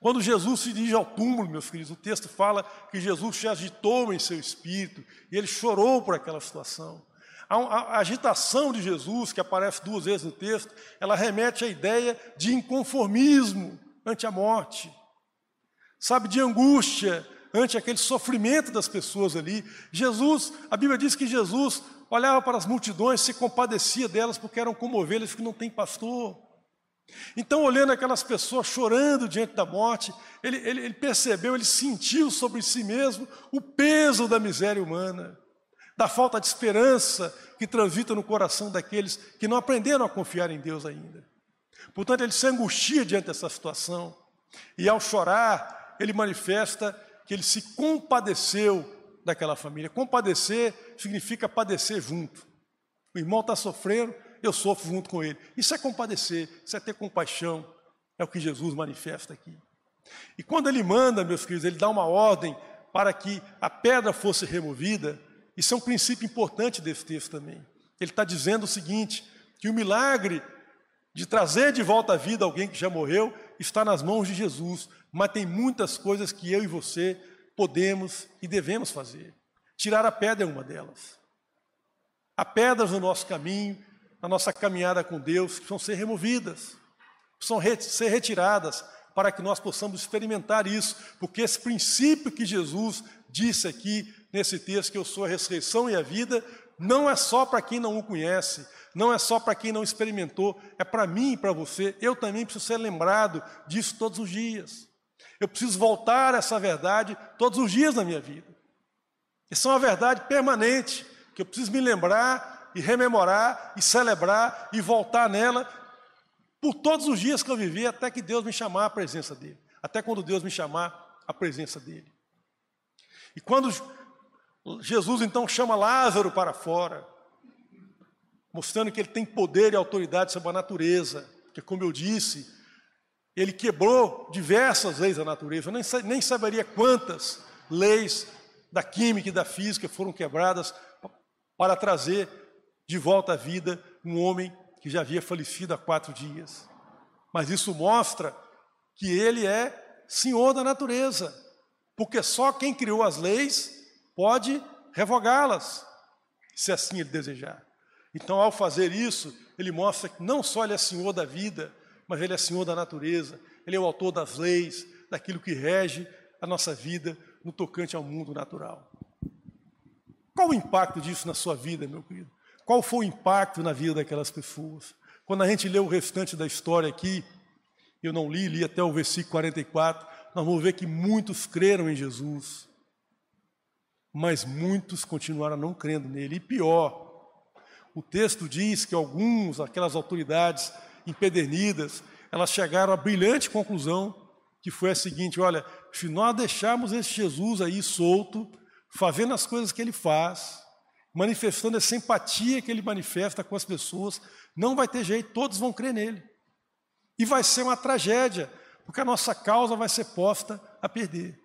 S1: Quando Jesus se dirige ao túmulo, meus filhos, o texto fala que Jesus se agitou em seu espírito e ele chorou por aquela situação. A, agitação de Jesus, que aparece duas vezes no texto, ela remete à ideia de inconformismo ante a morte, sabe, de angústia ante aquele sofrimento das pessoas ali. Jesus, a Bíblia diz que Jesus olhava para as multidões, se compadecia delas porque eram como ovelhas que não têm pastor. Então, olhando aquelas pessoas chorando diante da morte, ele, ele, ele, percebeu, ele sentiu sobre si mesmo o peso da miséria humana, da falta de esperança que transita no coração daqueles que não aprenderam a confiar em Deus ainda. Portanto, ele se angustia diante dessa situação, e ao chorar, ele manifesta que ele se compadeceu daquela família. Compadecer significa padecer junto. O irmão está sofrendo, eu sofro junto com ele. Isso é compadecer, isso é ter compaixão. É o que Jesus manifesta aqui. E quando ele manda, meus queridos, ele dá uma ordem para que a pedra fosse removida. Isso é um princípio importante desse texto também. Ele está dizendo o seguinte: que o milagre de trazer de volta à vida alguém que já morreu está nas mãos de Jesus, mas tem muitas coisas que eu e você podemos e devemos fazer. Tirar a pedra é uma delas. Há pedras no nosso caminho, na nossa caminhada com Deus, que precisam ser removidas, precisam ser retiradas, para que nós possamos experimentar isso, porque esse princípio que Jesus disse aqui nesse texto, que eu sou a ressurreição e a vida, não é só para quem não o conhece, não é só para quem não experimentou, é para mim e para você. Eu também preciso ser lembrado disso todos os dias. Eu preciso voltar a essa verdade todos os dias na minha vida. Isso é uma verdade permanente, que eu preciso me lembrar e rememorar e celebrar e voltar nela por todos os dias que eu vivi até que Deus me chamar à presença dele. Até quando Deus me chamar à presença dele. E quando Jesus então chama Lázaro para fora, mostrando que ele tem poder e autoridade sobre a natureza, porque como eu disse, ele quebrou diversas leis da natureza, eu nem, nem saberia quantas leis da química e da física foram quebradas para trazer de volta à vida um homem que já havia falecido há quatro dias. Mas isso mostra que ele é senhor da natureza, porque só quem criou as leis pode revogá-las, se assim ele desejar. Então, ao fazer isso, ele mostra que não só ele é senhor da vida, mas ele é senhor da natureza, ele é o autor das leis, daquilo que rege a nossa vida no tocante ao mundo natural. Qual o impacto disso na sua vida, meu querido? Qual foi o impacto na vida daquelas pessoas? Quando a gente lê o restante da história aqui, eu não li, li até o versículo 44, nós vamos ver que muitos creram em Jesus, mas muitos continuaram não crendo nele. E pior, o texto diz que alguns, aquelas autoridades empedernidas, elas chegaram à brilhante conclusão, que foi a seguinte: olha, se nós deixarmos esse Jesus aí solto, fazendo as coisas que ele faz, manifestando essa empatia que ele manifesta com as pessoas, não vai ter jeito, todos vão crer nele. E vai ser uma tragédia, porque a nossa causa vai ser posta a perder.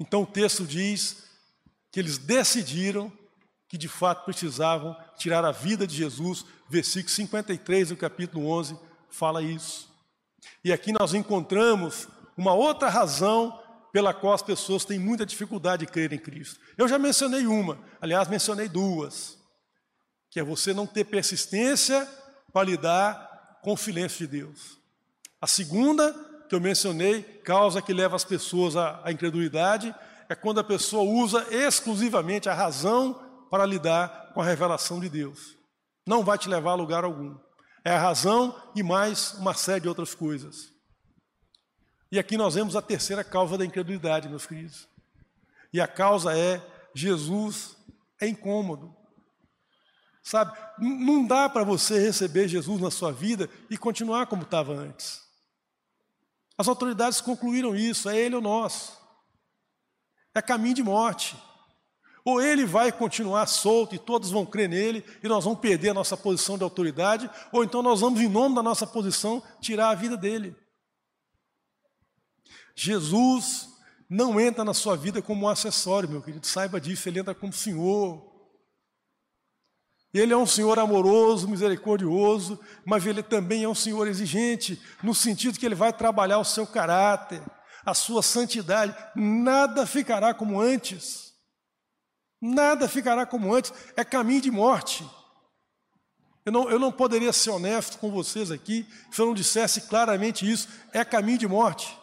S1: Então o texto diz que eles decidiram que de fato precisavam tirar a vida de Jesus, versículo 53 do capítulo 11 fala isso. E aqui nós encontramos uma outra razão pela qual as pessoas têm muita dificuldade de crer em Cristo. Eu já mencionei uma, aliás, mencionei duas, que é você não ter persistência para lidar com o silêncio de Deus. A segunda, que eu mencionei, causa que leva as pessoas à, à incredulidade, é quando a pessoa usa exclusivamente a razão para lidar com a revelação de Deus. Não vai te levar a lugar algum. É a razão e mais uma série de outras coisas. E aqui nós vemos a terceira causa da incredulidade, meus queridos. E a causa é Jesus é incômodo. Sabe, não dá para você receber Jesus na sua vida e continuar como estava antes. As autoridades concluíram isso, é ele ou nós. É caminho de morte. Ou ele vai continuar solto e todos vão crer nele e nós vamos perder a nossa posição de autoridade, ou então nós vamos, em nome da nossa posição, tirar a vida dele. Jesus não entra na sua vida como um acessório, meu querido, saiba disso, ele entra como Senhor. Ele é um Senhor amoroso, misericordioso, mas ele também é um Senhor exigente, no sentido que ele vai trabalhar o seu caráter, a sua santidade. Nada ficará como antes. Nada ficará como antes. É caminho de morte. Eu não, eu não poderia ser honesto com vocês aqui se eu não dissesse claramente isso. É caminho de morte.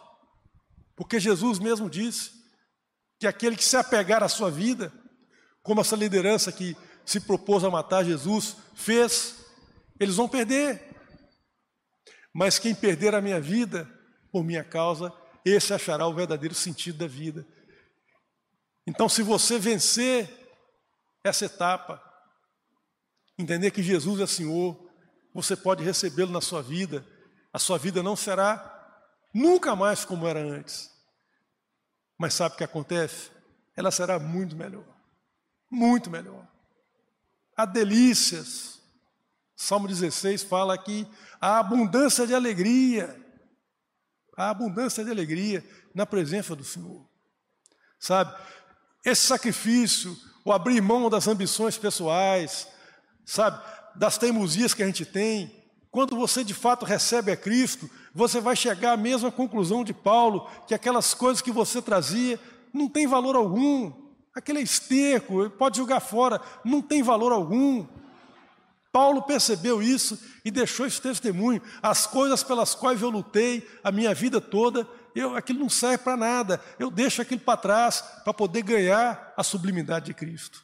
S1: Porque Jesus mesmo disse que aquele que se apegar à sua vida, como essa liderança que se propôs a matar Jesus fez, eles vão perder. Mas quem perder a minha vida por minha causa, esse achará o verdadeiro sentido da vida. Então, se você vencer essa etapa, entender que Jesus é Senhor, você pode recebê-lo na sua vida, a sua vida não será nunca mais como era antes. Mas sabe o que acontece? Ela será muito melhor. Muito melhor há delícias. Salmo 16 fala que há abundância de alegria, há abundância de alegria na presença do Senhor. Sabe, esse sacrifício, o abrir mão das ambições pessoais, sabe, das teimosias que a gente tem, quando você de fato recebe a Cristo, você vai chegar à mesma conclusão de Paulo, que aquelas coisas que você trazia não tem valor algum, Aquele é esterco, pode jogar fora, não tem valor algum. Paulo percebeu isso e deixou esse testemunho. As coisas pelas quais eu lutei a minha vida toda, eu, aquilo não serve para nada. Eu deixo aquilo para trás para poder ganhar a sublimidade de Cristo.